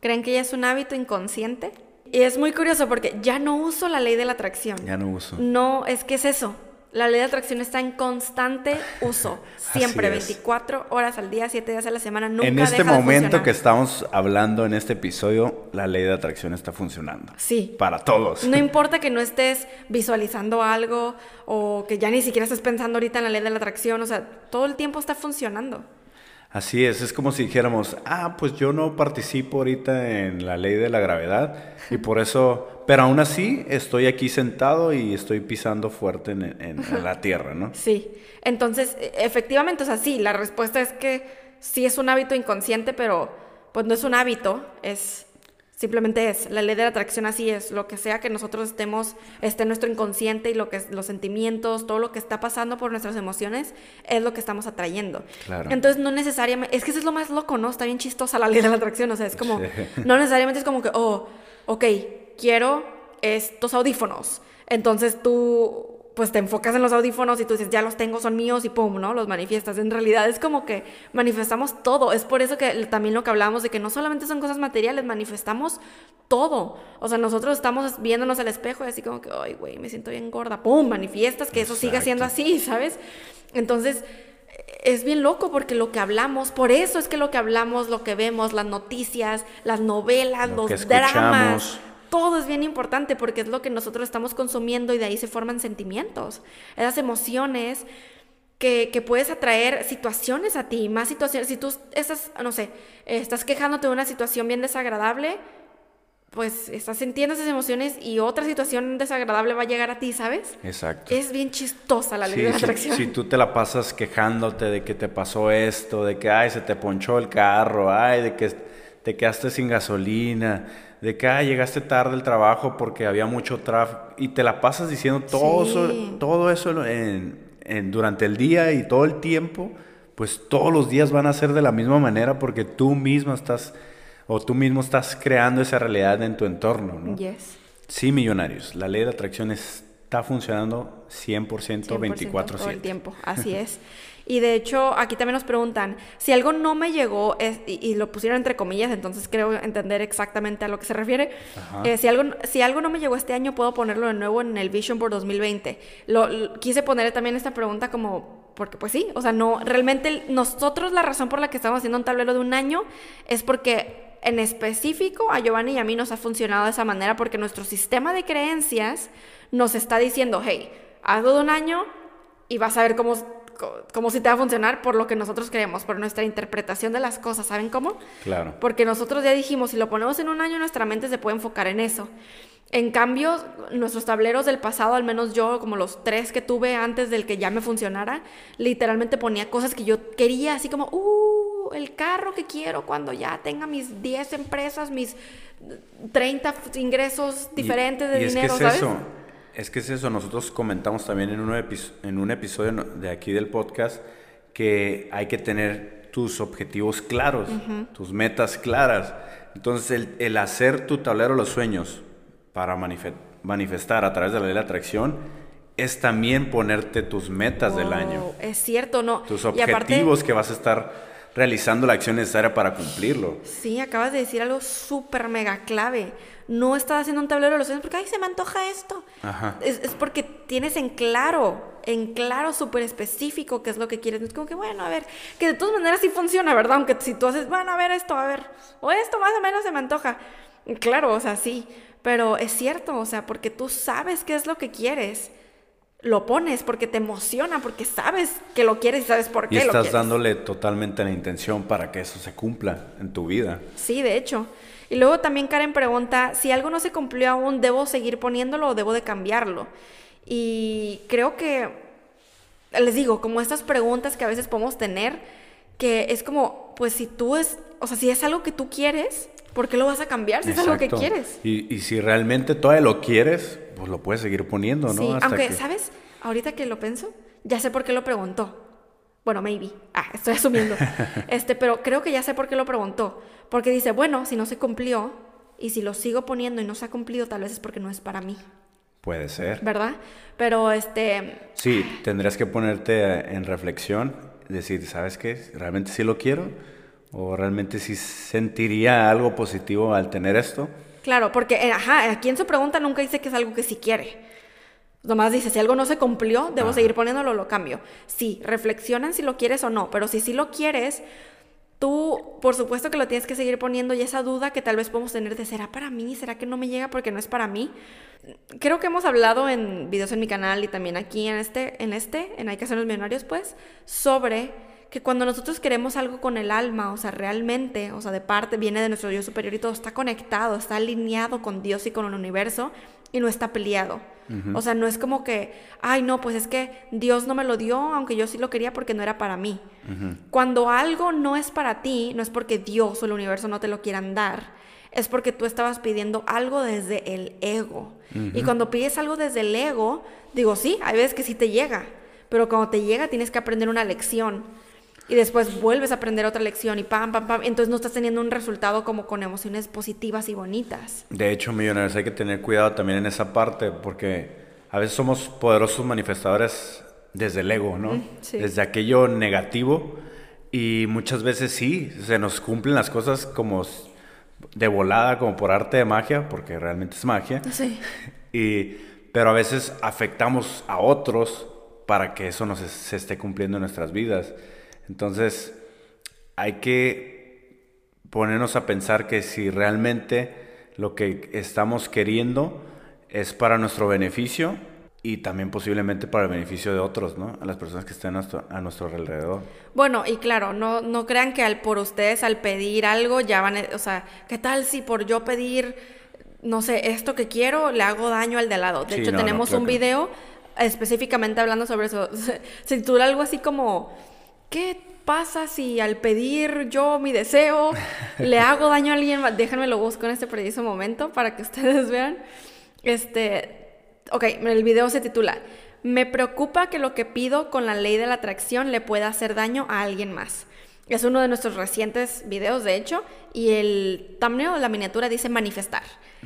¿Creen que ya es un hábito inconsciente? Y es muy curioso porque ya no uso la ley de la atracción.
Ya no uso.
No, es que es eso. La ley de atracción está en constante *laughs* uso, siempre, 24 horas al día, 7 días a la semana, nunca
En este momento que estamos hablando en este episodio, la ley de atracción está funcionando.
Sí.
Para todos.
No importa que no estés visualizando algo o que ya ni siquiera estés pensando ahorita en la ley de la atracción, o sea, todo el tiempo está funcionando.
Así es, es como si dijéramos, ah, pues yo no participo ahorita en la ley de la gravedad y por eso, pero aún así estoy aquí sentado y estoy pisando fuerte en, la *laughs* tierra, ¿no?
Sí, entonces e, efectivamente, o sea, sí, la respuesta es que sí es un hábito inconsciente, pero pues no es un hábito, es Simplemente es, la ley de la atracción así es, lo que sea que nosotros estemos, esté nuestro inconsciente y lo que los sentimientos, todo lo que está pasando por nuestras emociones, es lo que estamos atrayendo. Claro. Entonces no necesariamente, es que eso es lo más loco, ¿no? Está bien chistosa la ley de la atracción, o sea, es como, *laughs* no necesariamente es como que, oh, ok, quiero estos audífonos. Entonces tú pues te enfocas en los audífonos y tú dices, ya los tengo, son míos y pum, ¿no? Los manifiestas. En realidad es como que manifestamos todo. Es por eso que también lo que hablábamos de que no solamente son cosas materiales, manifestamos todo. O sea, nosotros estamos viéndonos al espejo y así como que, ay, güey, me siento bien gorda. Pum, manifiestas que eso siga siendo así, ¿sabes? Entonces, es bien loco porque lo que hablamos, por eso es que lo que hablamos, lo que vemos, las noticias, las novelas, los dramas todo es bien importante porque es lo que nosotros estamos consumiendo y de ahí se forman sentimientos, esas emociones que, puedes atraer situaciones a ti, más situaciones. Si tú estás, no sé, estás quejándote de una situación bien desagradable, pues estás sintiendo esas emociones y otra situación desagradable va a llegar a ti, ¿sabes?
Exacto.
Es bien chistosa la ley de la atracción.
Si, tú te la pasas quejándote de que te pasó esto, de que, ay, se te ponchó el carro, ay, de que te quedaste sin gasolina, de que ah, llegaste tarde al trabajo porque había mucho tráfico y te la pasas diciendo todo eso, todo eso en, durante el día y todo el tiempo, pues todos los días van a ser de la misma manera porque tú mismo estás o tú mismo estás creando esa realidad en tu entorno, ¿no?
Yes.
Sí, millonarios, la ley de atracción está funcionando 100%, 24/7. Todo
el tiempo, así es. *laughs* Y de hecho, aquí también nos preguntan, si algo no me llegó, y, lo pusieron entre comillas, entonces creo entender exactamente a lo que se refiere, eh, si, algo, si algo no me llegó este año, puedo ponerlo de nuevo en el Vision por 2020. Lo, quise poner también esta pregunta como, porque pues sí, o sea, no, realmente nosotros la razón por la que estamos haciendo un tablero de un año es porque en específico a Giovanni y a mí nos ha funcionado de esa manera porque nuestro sistema de creencias nos está diciendo, hey, hazlo de un año y vas a ver cómo como si te va a funcionar por lo que nosotros creemos, por nuestra interpretación de las cosas, ¿saben cómo?
Claro.
Porque nosotros ya dijimos, si lo ponemos en un año, nuestra mente se puede enfocar en eso. En cambio, nuestros tableros del pasado, al menos yo, como los tres que tuve antes del que ya me funcionara, literalmente ponía cosas que yo quería, así como, uh, el carro que quiero cuando ya tenga mis 10 empresas, mis 30 ingresos diferentes de
y
dinero,
es que es
¿sabes?
Eso. Es que es eso, nosotros comentamos también en un, epi- en un episodio de aquí del podcast que hay que tener tus objetivos claros, tus metas claras. Entonces, el, el hacer tu tablero de los sueños para manife- manifestar a través de la ley de la atracción es también ponerte tus metas del año,
Es cierto, ¿no?
tus
aparte-
objetivos que vas a estar realizando la acción necesaria para cumplirlo.
Sí, acabas de decir algo súper mega clave. No estás haciendo un tablero de los sueños porque, ay, se me antoja esto.
Ajá.
Es, es porque tienes en claro, en claro súper específico qué es lo que quieres. Es como que, bueno, a ver, que de todas maneras sí funciona, ¿verdad? Aunque si tú haces, bueno, a ver esto, a ver, o esto más o menos se me antoja. Claro, o sea, sí, pero es cierto, o sea, porque tú sabes qué es lo que quieres. Lo pones porque te emociona, porque sabes que lo quieres y sabes por qué
Y
lo
estás
quieres.
dándole totalmente la intención para que eso se cumpla en tu vida.
Sí, de hecho. Y luego también Karen pregunta, si algo no se cumplió aún, ¿debo seguir poniéndolo o debo de cambiarlo? Y creo que, les digo, como estas preguntas que a veces podemos tener, que es como, pues si tú es, o sea, si es algo que tú quieres, ¿por qué lo vas a cambiar si es algo que quieres?
Y, y si realmente todavía lo quieres, pues lo puedes seguir poniendo, ¿no?
Sí,
Hasta
aunque,
que-
¿sabes? Ahorita que lo pienso, ya sé por qué lo preguntó. Bueno, maybe. Ah, *laughs* estoy asumiendo. este, pero creo que ya sé por qué lo preguntó. Porque dice, bueno, si no se cumplió y si lo sigo poniendo y no se ha cumplido, tal vez es porque no es para mí,
Puede ser.
¿verdad? Pero este,
Sí, tendrías que ponerte en reflexión, decir, ¿sabes qué? ¿Realmente sí lo quiero? ¿O realmente sí sentiría algo positivo al tener esto?
claro, porque, eh, ajá, aquí en su pregunta nunca dice que es algo que sí quiere. Nomás dice, si algo no se cumplió, debo seguir poniéndolo, lo cambio. Sí, reflexionan si lo quieres o no, pero si sí lo quieres, tú, por supuesto que lo tienes que seguir poniendo y esa duda que tal vez podemos tener de, ¿será para mí? ¿Será que no me llega porque no es para mí? Creo que hemos hablado en videos en mi canal y también aquí en este, en este, en Hay que hacer los millonarios, pues, sobre que cuando nosotros queremos algo con el alma, o sea, realmente, o sea, de parte, viene de nuestro yo superior y todo está conectado, está alineado con Dios y con el universo y no está peleado. O sea, no es como que, ay, no, pues es que Dios no me lo dio, aunque yo sí lo quería porque no era para mí. Cuando algo no es para ti, no es porque Dios o el universo no te lo quieran dar, es porque tú estabas pidiendo algo desde el ego. Y cuando pides algo desde el ego, digo, sí, hay veces que sí te llega, pero cuando te llega tienes que aprender una lección. Y después vuelves a aprender otra lección y pam, pam, pam. Entonces no estás teniendo un resultado como con emociones positivas y bonitas.
De hecho, millonarios, hay que tener cuidado también en esa parte, porque a veces somos poderosos manifestadores desde el ego, ¿no?
sí.
Desde aquello negativo. Y muchas veces sí, se nos cumplen las cosas como de volada, como por arte de magia, porque realmente es magia.
Sí.
Y, pero a veces afectamos a otros para que eso no se, se esté cumpliendo en nuestras vidas. Entonces, hay que ponernos a pensar que si realmente lo que estamos queriendo es para nuestro beneficio y también posiblemente para el beneficio de otros, ¿no? A las personas que estén a nuestro, a nuestro alrededor.
Bueno, y claro, no, no crean que al, por ustedes al pedir algo ya van, a- o sea, ¿qué tal si por yo pedir, no sé, esto que quiero, le hago daño al de al lado? De
Sí,
hecho,
no, no,
tenemos
claro
un video específicamente hablando sobre eso. *laughs* Se titula algo así como, ¿qué pasa si al pedir yo mi deseo le hago *laughs* daño a alguien? Déjenme lo busco en este preciso momento para que *laughs* ustedes vean. Este, ok, el video se titula, me preocupa que lo que pido con la ley de la atracción le pueda hacer daño a alguien más. Es uno de nuestros recientes videos, de hecho, y el thumbnail la miniatura dice manifestar.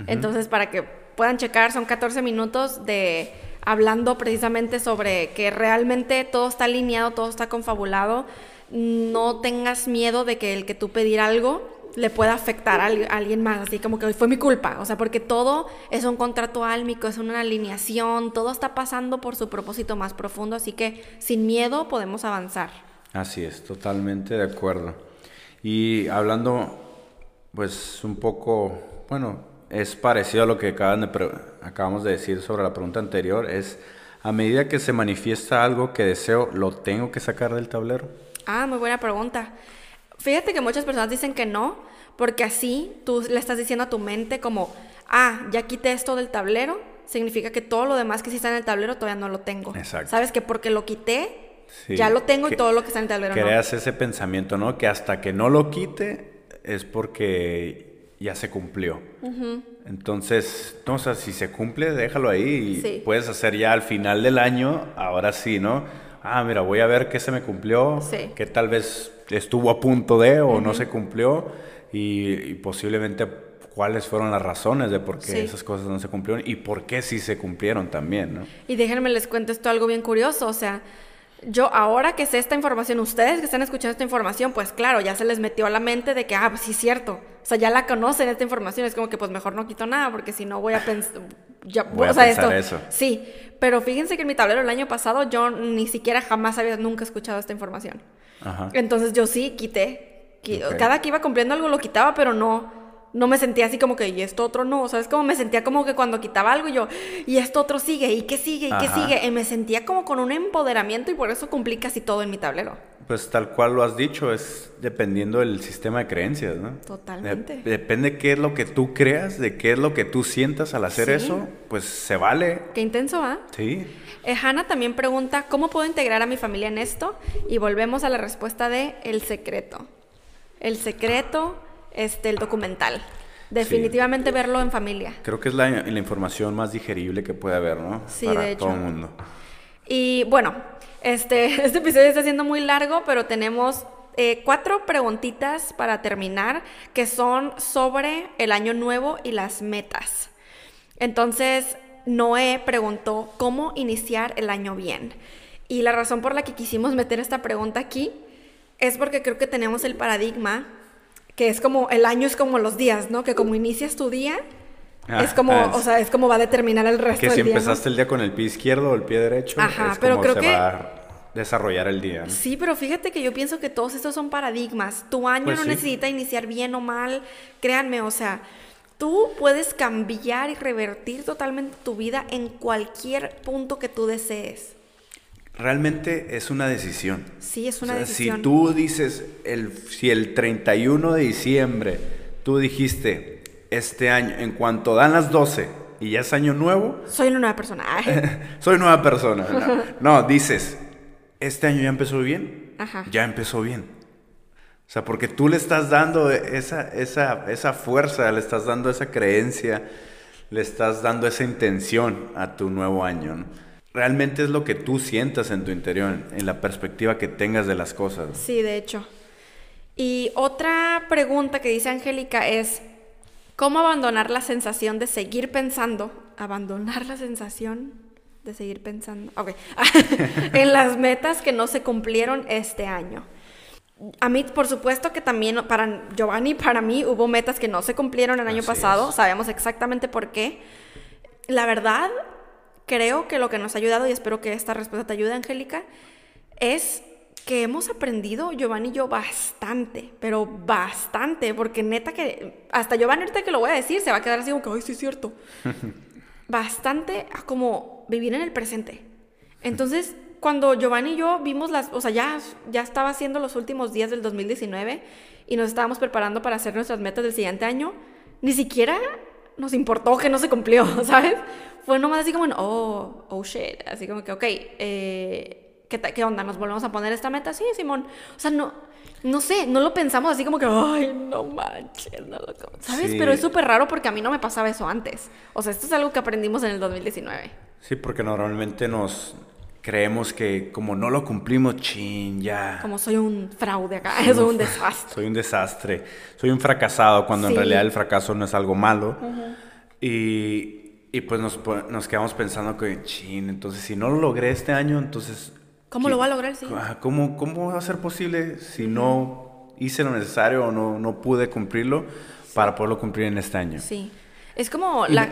Entonces, para que puedan checar, son 14 minutos de hablando precisamente sobre que realmente todo está alineado, todo está confabulado. No tengas miedo de que el que tú pedir algo le pueda afectar a, al- a alguien más, así como que fue mi culpa, o sea, porque todo es un contrato álmico, es una alineación, todo está pasando por su propósito más profundo, así que sin miedo podemos avanzar.
Así es, totalmente de acuerdo. Y hablando, pues un poco, bueno, es parecido a lo que acaban de pre- acabamos de decir sobre la pregunta anterior, es a medida que se manifiesta algo que deseo, ¿lo tengo que sacar del tablero?
Ah, muy buena pregunta. Fíjate que muchas personas dicen que no, porque así tú le estás diciendo a tu mente como, ah, ya quité esto del tablero, significa que todo lo demás que sí está en el tablero todavía no lo tengo.
Exacto.
Sabes que porque lo quité,
Sí,
ya lo tengo y todo lo que está en el tablero no.
Creas ese pensamiento, ¿no? Que hasta que no lo quite es porque ya se cumplió. Entonces, no, o sea, si se cumple, déjalo ahí y
Sí.
puedes hacer ya al final del año, ahora sí, ¿no? Ah, mira, voy a ver qué se me cumplió,
Sí.
qué tal vez estuvo a punto de o no se cumplió y, y posiblemente cuáles fueron las razones de por qué
Sí.
esas cosas no se cumplieron y por qué sí se cumplieron también, ¿no?
Y déjenme les cuento esto algo bien curioso, o sea, yo ahora que sé esta información, ustedes que están escuchando esta información, pues claro, ya se les metió a la mente de que, ah, pues sí es cierto, o sea, ya la conocen esta información, es como que pues mejor no quito nada, porque si no voy a pensar,
Voy a
o sea,
pensar
esto,
eso.
sí, pero fíjense que en mi tablero el año pasado yo ni siquiera jamás había nunca escuchado esta información.
Ajá.
Entonces yo sí quité. Cada que iba cumpliendo algo lo quitaba, pero no, no me sentía así como que, y esto otro no. ¿Sabes? Como me sentía como que cuando quitaba algo yo, y esto otro sigue, y qué sigue, y qué sigue. Y me sentía como con un empoderamiento y por eso cumplí casi todo en mi tablero.
Pues tal cual lo has dicho, es dependiendo del sistema de creencias, ¿no?
Totalmente.
De- depende qué es lo que tú creas, de qué es lo que tú sientas al hacer
Sí.
eso, pues se vale.
Qué intenso, ¿ah?
Sí.
Eh, Hannah también pregunta, ¿cómo puedo integrar a mi familia en esto? Y volvemos a la respuesta de el secreto. El secreto, este, el documental. Definitivamente verlo en familia.
Creo que es la, la información más digerible que puede haber, ¿no?
Sí,
Para
de hecho.
todo el mundo.
Y bueno, este, *laughs* este episodio está siendo muy largo, pero tenemos eh, cuatro preguntitas para terminar que son sobre el año nuevo y las metas. Entonces, Noé preguntó cómo iniciar el año bien. Y la razón por la que quisimos meter esta pregunta aquí es porque creo que tenemos el paradigma que es como el año es como los días, ¿no? Que como inicias tu día
Ah,
es como,
ah,
o sea, es como va a determinar el resto
Que
del
si
día. ¿no?
empezaste el día con el pie izquierdo o el pie derecho,
Ajá,
es
pero
como
creo
se
que-
va a desarrollar el día. ¿no?
Sí, pero fíjate que yo pienso que todos estos son paradigmas. Tu año
Pues
no
sí.
necesita iniciar bien o mal. Créanme, o sea, tú puedes cambiar y revertir totalmente tu vida en cualquier punto que tú desees.
Realmente es una decisión.
Sí, es una
O sea,
decisión.
Si tú dices, el, si el 31 de diciembre tú dijiste, este año, en cuanto dan las 12 y ya es año nuevo,
Soy una nueva persona. *laughs*
Soy nueva persona. No, *laughs* No, dices, este año ya empezó bien,
Ajá.
ya empezó bien. O sea, porque tú le estás dando esa, esa, esa fuerza, le estás dando esa creencia, le estás dando esa intención a tu nuevo año. ¿no? Realmente es lo que tú sientas en tu interior, en la perspectiva que tengas de las cosas.
Sí, de hecho. Y otra pregunta que dice Angélica es, ¿cómo abandonar la sensación de seguir pensando? Abandonar la sensación de seguir pensando. Ok. *laughs* en las metas que no se cumplieron este año. A mí, por supuesto que también para Giovanni, para mí hubo metas que no se cumplieron el año
Así
pasado.
es.
Sabemos exactamente por qué. La verdad, creo que lo que nos ha ayudado, y espero que esta respuesta te ayude, Angélica, es que hemos aprendido, Giovanni y yo, bastante, pero bastante, porque neta que, hasta Giovanni ahorita que lo voy a decir, se va a quedar así como que, ay, sí es cierto. *laughs* bastante a como vivir en el presente. Entonces, cuando Giovanni y yo vimos las, o sea, ya, ya estaba haciendo los últimos días del 2019 y nos estábamos preparando para hacer nuestras metas del siguiente año, ni siquiera nos importó que no se cumplió, *laughs* ¿sabes? Fue nomás así como, en, oh, oh shit, así como que, ok, eh, ¿qué, ¿qué onda? ¿Nos volvemos a poner esta meta? Sí, Simón. O sea, no, no sé, no lo pensamos así como que, ay, no manches, no lo ¿sabes?
Sí.
Pero es súper raro porque a mí no me pasaba eso antes. O sea, esto es algo que aprendimos en el 2019.
Sí, porque normalmente nos creemos que como no lo cumplimos, chin, ya.
Como soy un fraude acá, soy un desastre.
Soy un desastre, soy un fracasado, cuando
Sí.
en realidad el fracaso no es algo malo. y, y pues nos, nos quedamos pensando que, chin, entonces si no lo logré este año, entonces...
¿Cómo
¿qué-
lo voy a lograr? Sí.
Ajá, ¿Cómo, ¿Cómo va a ser posible si no hice lo necesario o no, no pude cumplirlo para poderlo cumplir en este año?
Sí. Es como la...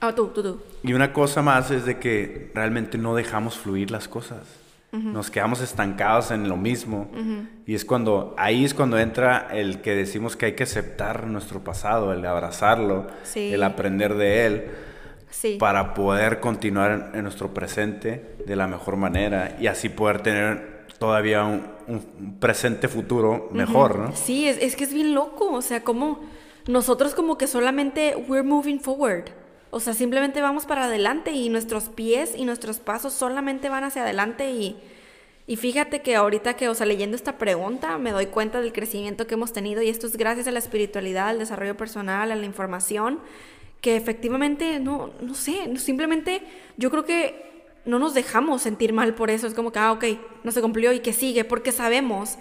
Ah, tú, tú, tú.
Y una cosa más es de que realmente no dejamos fluir las cosas. Nos quedamos estancados en lo mismo. Y es cuando, ahí es cuando entra el que decimos que hay que aceptar nuestro pasado, el abrazarlo,
Sí.
el aprender de él,
Sí.
para poder continuar en, en nuestro presente de la mejor manera y así poder tener todavía un, un presente futuro mejor, ¿no?
Sí, es, es que es bien loco, o sea, como nosotros como que solamente we're moving forward. O sea, simplemente vamos para adelante y nuestros pies y nuestros pasos solamente van hacia adelante y, y fíjate que ahorita que, o sea, leyendo esta pregunta me doy cuenta del crecimiento que hemos tenido y esto es gracias a la espiritualidad, al desarrollo personal, a la información, que efectivamente, no, no sé, simplemente yo creo que no nos dejamos sentir mal por eso, es como que, ah, ok, no se cumplió y que sigue, porque sabemos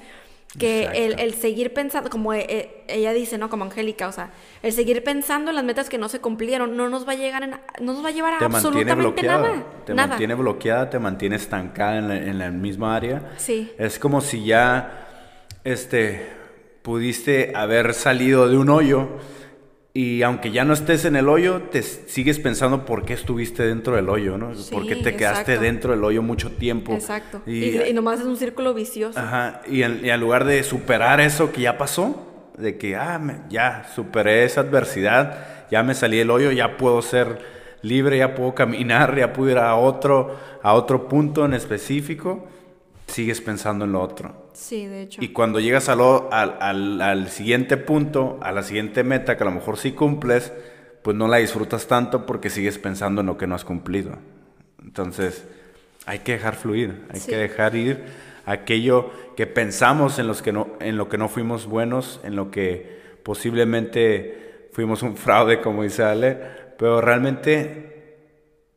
que el, el, seguir pensando, como e, e, ella dice, ¿no? Como Angélica, o sea, el seguir pensando en las metas que no se cumplieron no nos va a llegar, en, no nos va a llevar a
te
absolutamente nada.
Te
nada.
mantiene bloqueada, te mantiene estancada en la, en la misma área.
Sí.
Es como si ya, este, pudiste haber salido de un hoyo y aunque ya no estés en el hoyo, te sigues pensando por qué estuviste dentro del hoyo, ¿no?
Sí,
por qué te quedaste
exacto.
dentro del hoyo mucho tiempo.
Exacto. Y, y, nomás es un círculo vicioso.
Ajá. Y en, y en, lugar de superar eso que ya pasó, de que ah, me, ya superé esa adversidad, ya me salí del hoyo, ya puedo ser libre, ya puedo caminar, ya puedo ir a otro, a otro punto en específico, sigues pensando en lo otro.
Sí, de hecho.
Y cuando llegas al, al, al, al, siguiente punto, a la siguiente meta, que a lo mejor sí cumples, pues no la disfrutas tanto porque sigues pensando en lo que no has cumplido. Entonces, hay que dejar fluir, hay
Sí.
que dejar ir aquello que pensamos en, los que no, en lo que no fuimos buenos, en lo que posiblemente fuimos un fraude, como dice Ale, pero realmente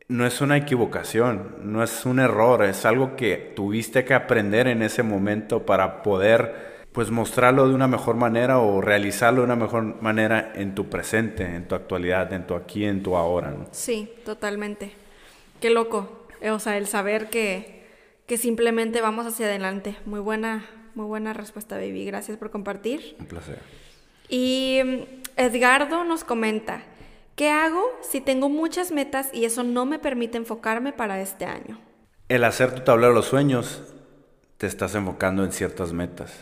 no es una equivocación, no es un error, es algo que tuviste que aprender en ese momento para poder pues mostrarlo de una mejor manera o realizarlo de una mejor manera en tu presente, en tu actualidad, en tu aquí, en tu ahora. ¿no?
Sí, totalmente. Qué loco. Eh, O sea, el saber que, que simplemente vamos hacia adelante. Muy buena, muy buena respuesta, baby. Gracias por compartir.
Un placer.
Y mm, Edgardo nos comenta, ¿qué hago si tengo muchas metas y eso no me permite enfocarme para este año?
El hacer tu tablero de los sueños, te estás enfocando en ciertas metas.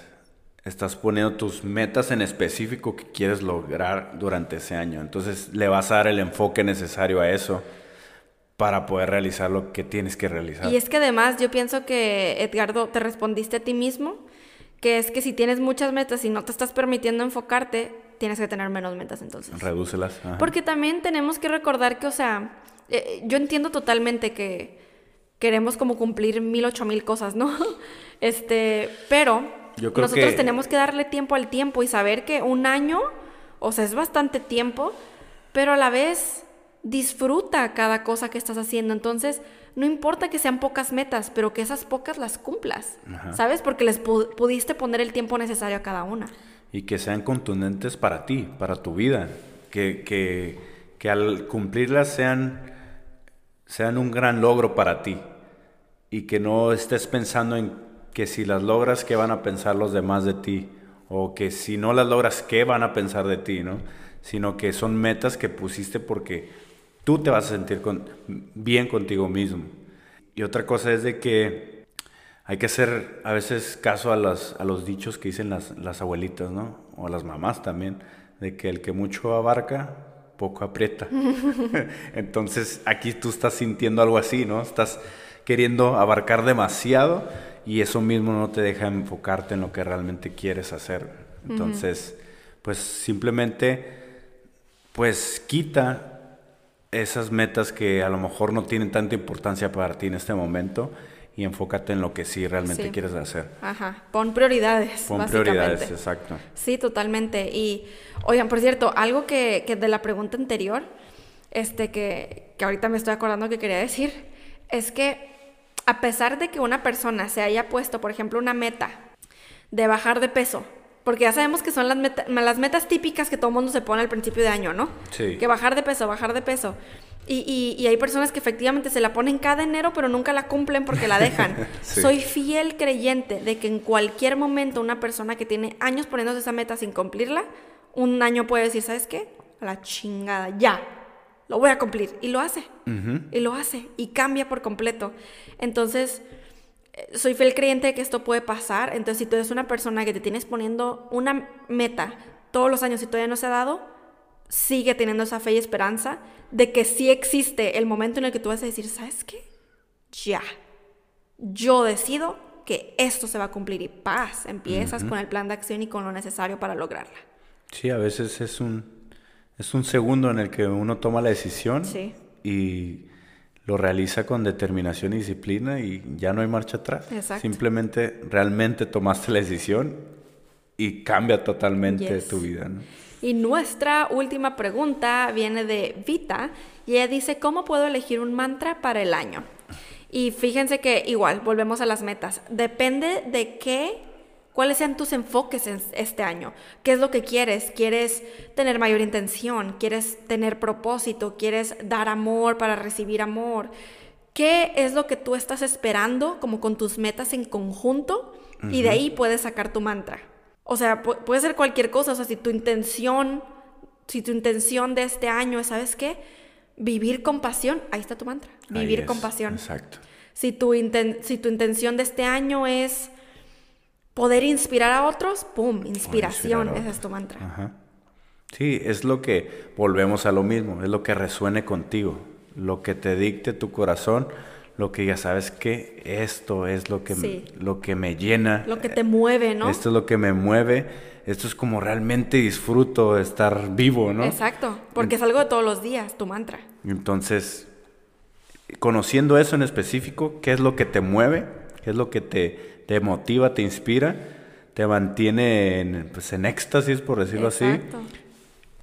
Estás poniendo tus metas en específico que quieres lograr durante ese año. Entonces le vas a dar el enfoque necesario a eso para poder realizar lo que tienes que realizar.
Y es que además yo pienso que, Edgardo, te respondiste a ti mismo, que es que si tienes muchas metas y no te estás permitiendo enfocarte, tienes que tener menos metas entonces.
Redúcelas. ajá.
Porque también tenemos que recordar que, o sea, eh, yo entiendo totalmente que queremos como cumplir mil, ocho mil cosas, ¿no? *laughs* Este, pero
Yo creo
nosotros
que-
tenemos que darle tiempo al tiempo y saber que un año, o sea, es bastante tiempo, pero a la vez disfruta cada cosa que estás haciendo. Entonces, no importa que sean pocas metas, pero que esas pocas las cumplas,
Ajá.
¿sabes? Porque les pu- pudiste poner el tiempo necesario a cada una.
Y que sean contundentes para ti, para tu vida, que, que, que al cumplirlas sean, sean un gran logro para ti y que no estés pensando en que si las logras, ¿qué van a pensar los demás de ti? O que si no las logras, ¿qué van a pensar de ti? ¿no? Sino que son metas que pusiste porque tú te vas a sentir bien contigo mismo. Y otra cosa es de que hay que hacer a veces caso a, las, a los dichos que dicen las, las abuelitas, ¿no? O las mamás también, de que el que mucho abarca, poco aprieta. *laughs* *laughs* Entonces aquí tú estás sintiendo algo así, ¿no? Estás queriendo abarcar demasiado y eso mismo no te deja enfocarte en lo que realmente quieres hacer. Entonces, pues simplemente, pues quita esas metas que a lo mejor no tienen tanta importancia para ti en este momento y enfócate en lo que sí realmente
Sí.
quieres hacer.
Ajá, pon prioridades.
Pon prioridades, exacto.
Sí, totalmente. Y, oigan, por cierto, algo que, que de la pregunta anterior, este, que, que ahorita me estoy acordando que quería decir, es que a pesar de que una persona se haya puesto, por ejemplo, una meta de bajar de peso, porque ya sabemos que son las, meta- las metas típicas que todo mundo se pone al principio de año, ¿no?
Sí.
Que bajar de peso, bajar de peso. Y, y- y hay personas que efectivamente se la ponen cada enero, pero nunca la cumplen porque la dejan. *laughs*
Sí.
Soy fiel creyente de que en cualquier momento una persona que tiene años poniéndose esa meta sin cumplirla, un año puede decir, ¿sabes qué? A la chingada, ya, lo voy a cumplir. Y lo hace. Y lo hace. Y cambia por completo. Entonces, soy fiel creyente de que esto puede pasar. Entonces, si tú eres una persona que te tienes poniendo una meta todos los años y todavía no se ha dado, sigue teniendo esa fe y esperanza de que sí existe el momento en el que tú vas a decir, ¿sabes qué? Ya. Yo decido que esto se va a cumplir y paz, empiezas con el plan de acción y con lo necesario para lograrla.
Sí, a veces es un, es un segundo en el que uno toma la decisión
Sí.
y lo realiza con determinación y disciplina y ya no hay marcha atrás.
Exacto.
Simplemente realmente tomaste la decisión y cambia totalmente
Yes.
tu vida. ¿no?
Y nuestra última pregunta viene de Vita y ella dice, ¿cómo puedo elegir un mantra para el año? Y fíjense que igual, volvemos a las metas. Depende de qué, cuáles sean tus enfoques en este año. ¿Qué es lo que quieres? ¿Quieres tener mayor intención? ¿Quieres tener propósito? ¿Quieres dar amor para recibir amor? ¿Qué es lo que tú estás esperando como con tus metas en conjunto? Y de ahí puedes sacar tu mantra. O sea, pu- puede ser cualquier cosa. O sea, si tu intención, si tu intención de este año es, ¿sabes qué? Vivir con pasión, ahí está tu mantra. Vivir
es,
con pasión.
Exacto.
Si tu, inten- si tu intención de este año es poder inspirar a otros, ¡pum! Inspiración, ese es tu mantra.
Ajá. Sí, es lo que volvemos a lo mismo, es lo que resuene contigo, lo que te dicte tu corazón, lo que ya sabes que esto es lo que,
Sí.
lo que me llena,
Lo que te mueve, ¿no?
esto es lo que me mueve, esto es como realmente disfruto de estar vivo, ¿no?
Exacto, porque es algo de todos los días, tu mantra.
Entonces, conociendo eso en específico, qué es lo que te mueve, qué es lo que te, te motiva, te inspira, te mantiene en, pues, en éxtasis, por decirlo
Exacto.
así,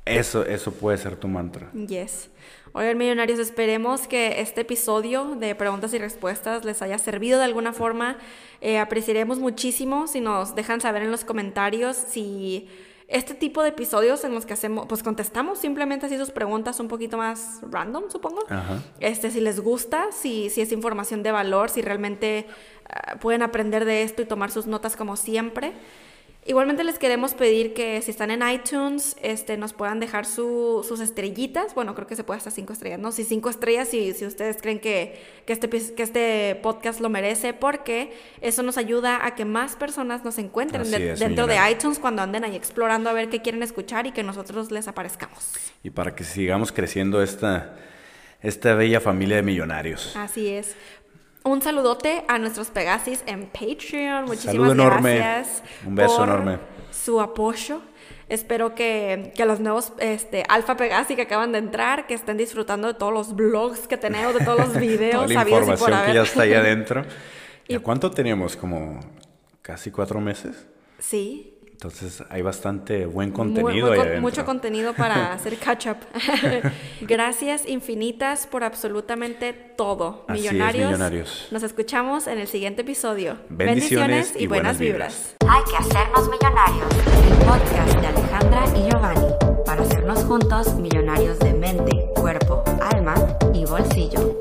eso, eso puede ser tu mantra.
Yes. Oigan, millonarios, esperemos que este episodio de preguntas y respuestas les haya servido de alguna forma. Eh, apreciaremos muchísimo si nos dejan saber en los comentarios si este tipo de episodios en los que hacemos, pues contestamos simplemente así sus preguntas un poquito más random, supongo.
Ajá.
Este, si les gusta, si, si es información de valor, si realmente ah, pueden aprender de esto y tomar sus notas como siempre. Igualmente les queremos pedir que si están en iTunes, este, nos puedan dejar su- sus estrellitas. Bueno, creo que se puede hasta cinco estrellas, ¿no? Si cinco estrellas, si, si ustedes creen que, que, este, que este podcast lo merece, porque eso nos ayuda a que más personas nos encuentren
Así
de-
es,
dentro de iTunes cuando anden ahí explorando a ver qué quieren escuchar y que nosotros les aparezcamos.
Y para que sigamos creciendo esta, esta bella familia de millonarios.
Así es. Un saludote a nuestros Pegasis en Patreon. Muchísimas
enorme.
gracias.
Un beso
por
enorme.
Su apoyo. Espero que, que los nuevos este, Alfa Pegasi que acaban de entrar, que estén disfrutando de todos los blogs que tenemos, de todos los *laughs* videos
Toda la
habidos y por
información que ya está ahí adentro. *laughs* ¿Y cuánto teníamos? Como casi cuatro meses.
Sí.
Entonces hay bastante buen contenido
muy
ahí
con-
adentro.
mucho contenido para *laughs* hacer catch up. *laughs* Gracias infinitas por absolutamente todo.
Así es,
millonarios.
millonarios.
Nos escuchamos en el siguiente episodio.
Bendiciones y buenas
Hay que hacernos millonarios. El podcast de Alejandra y Giovanni para hacernos juntos millonarios de mente, cuerpo, alma y bolsillo.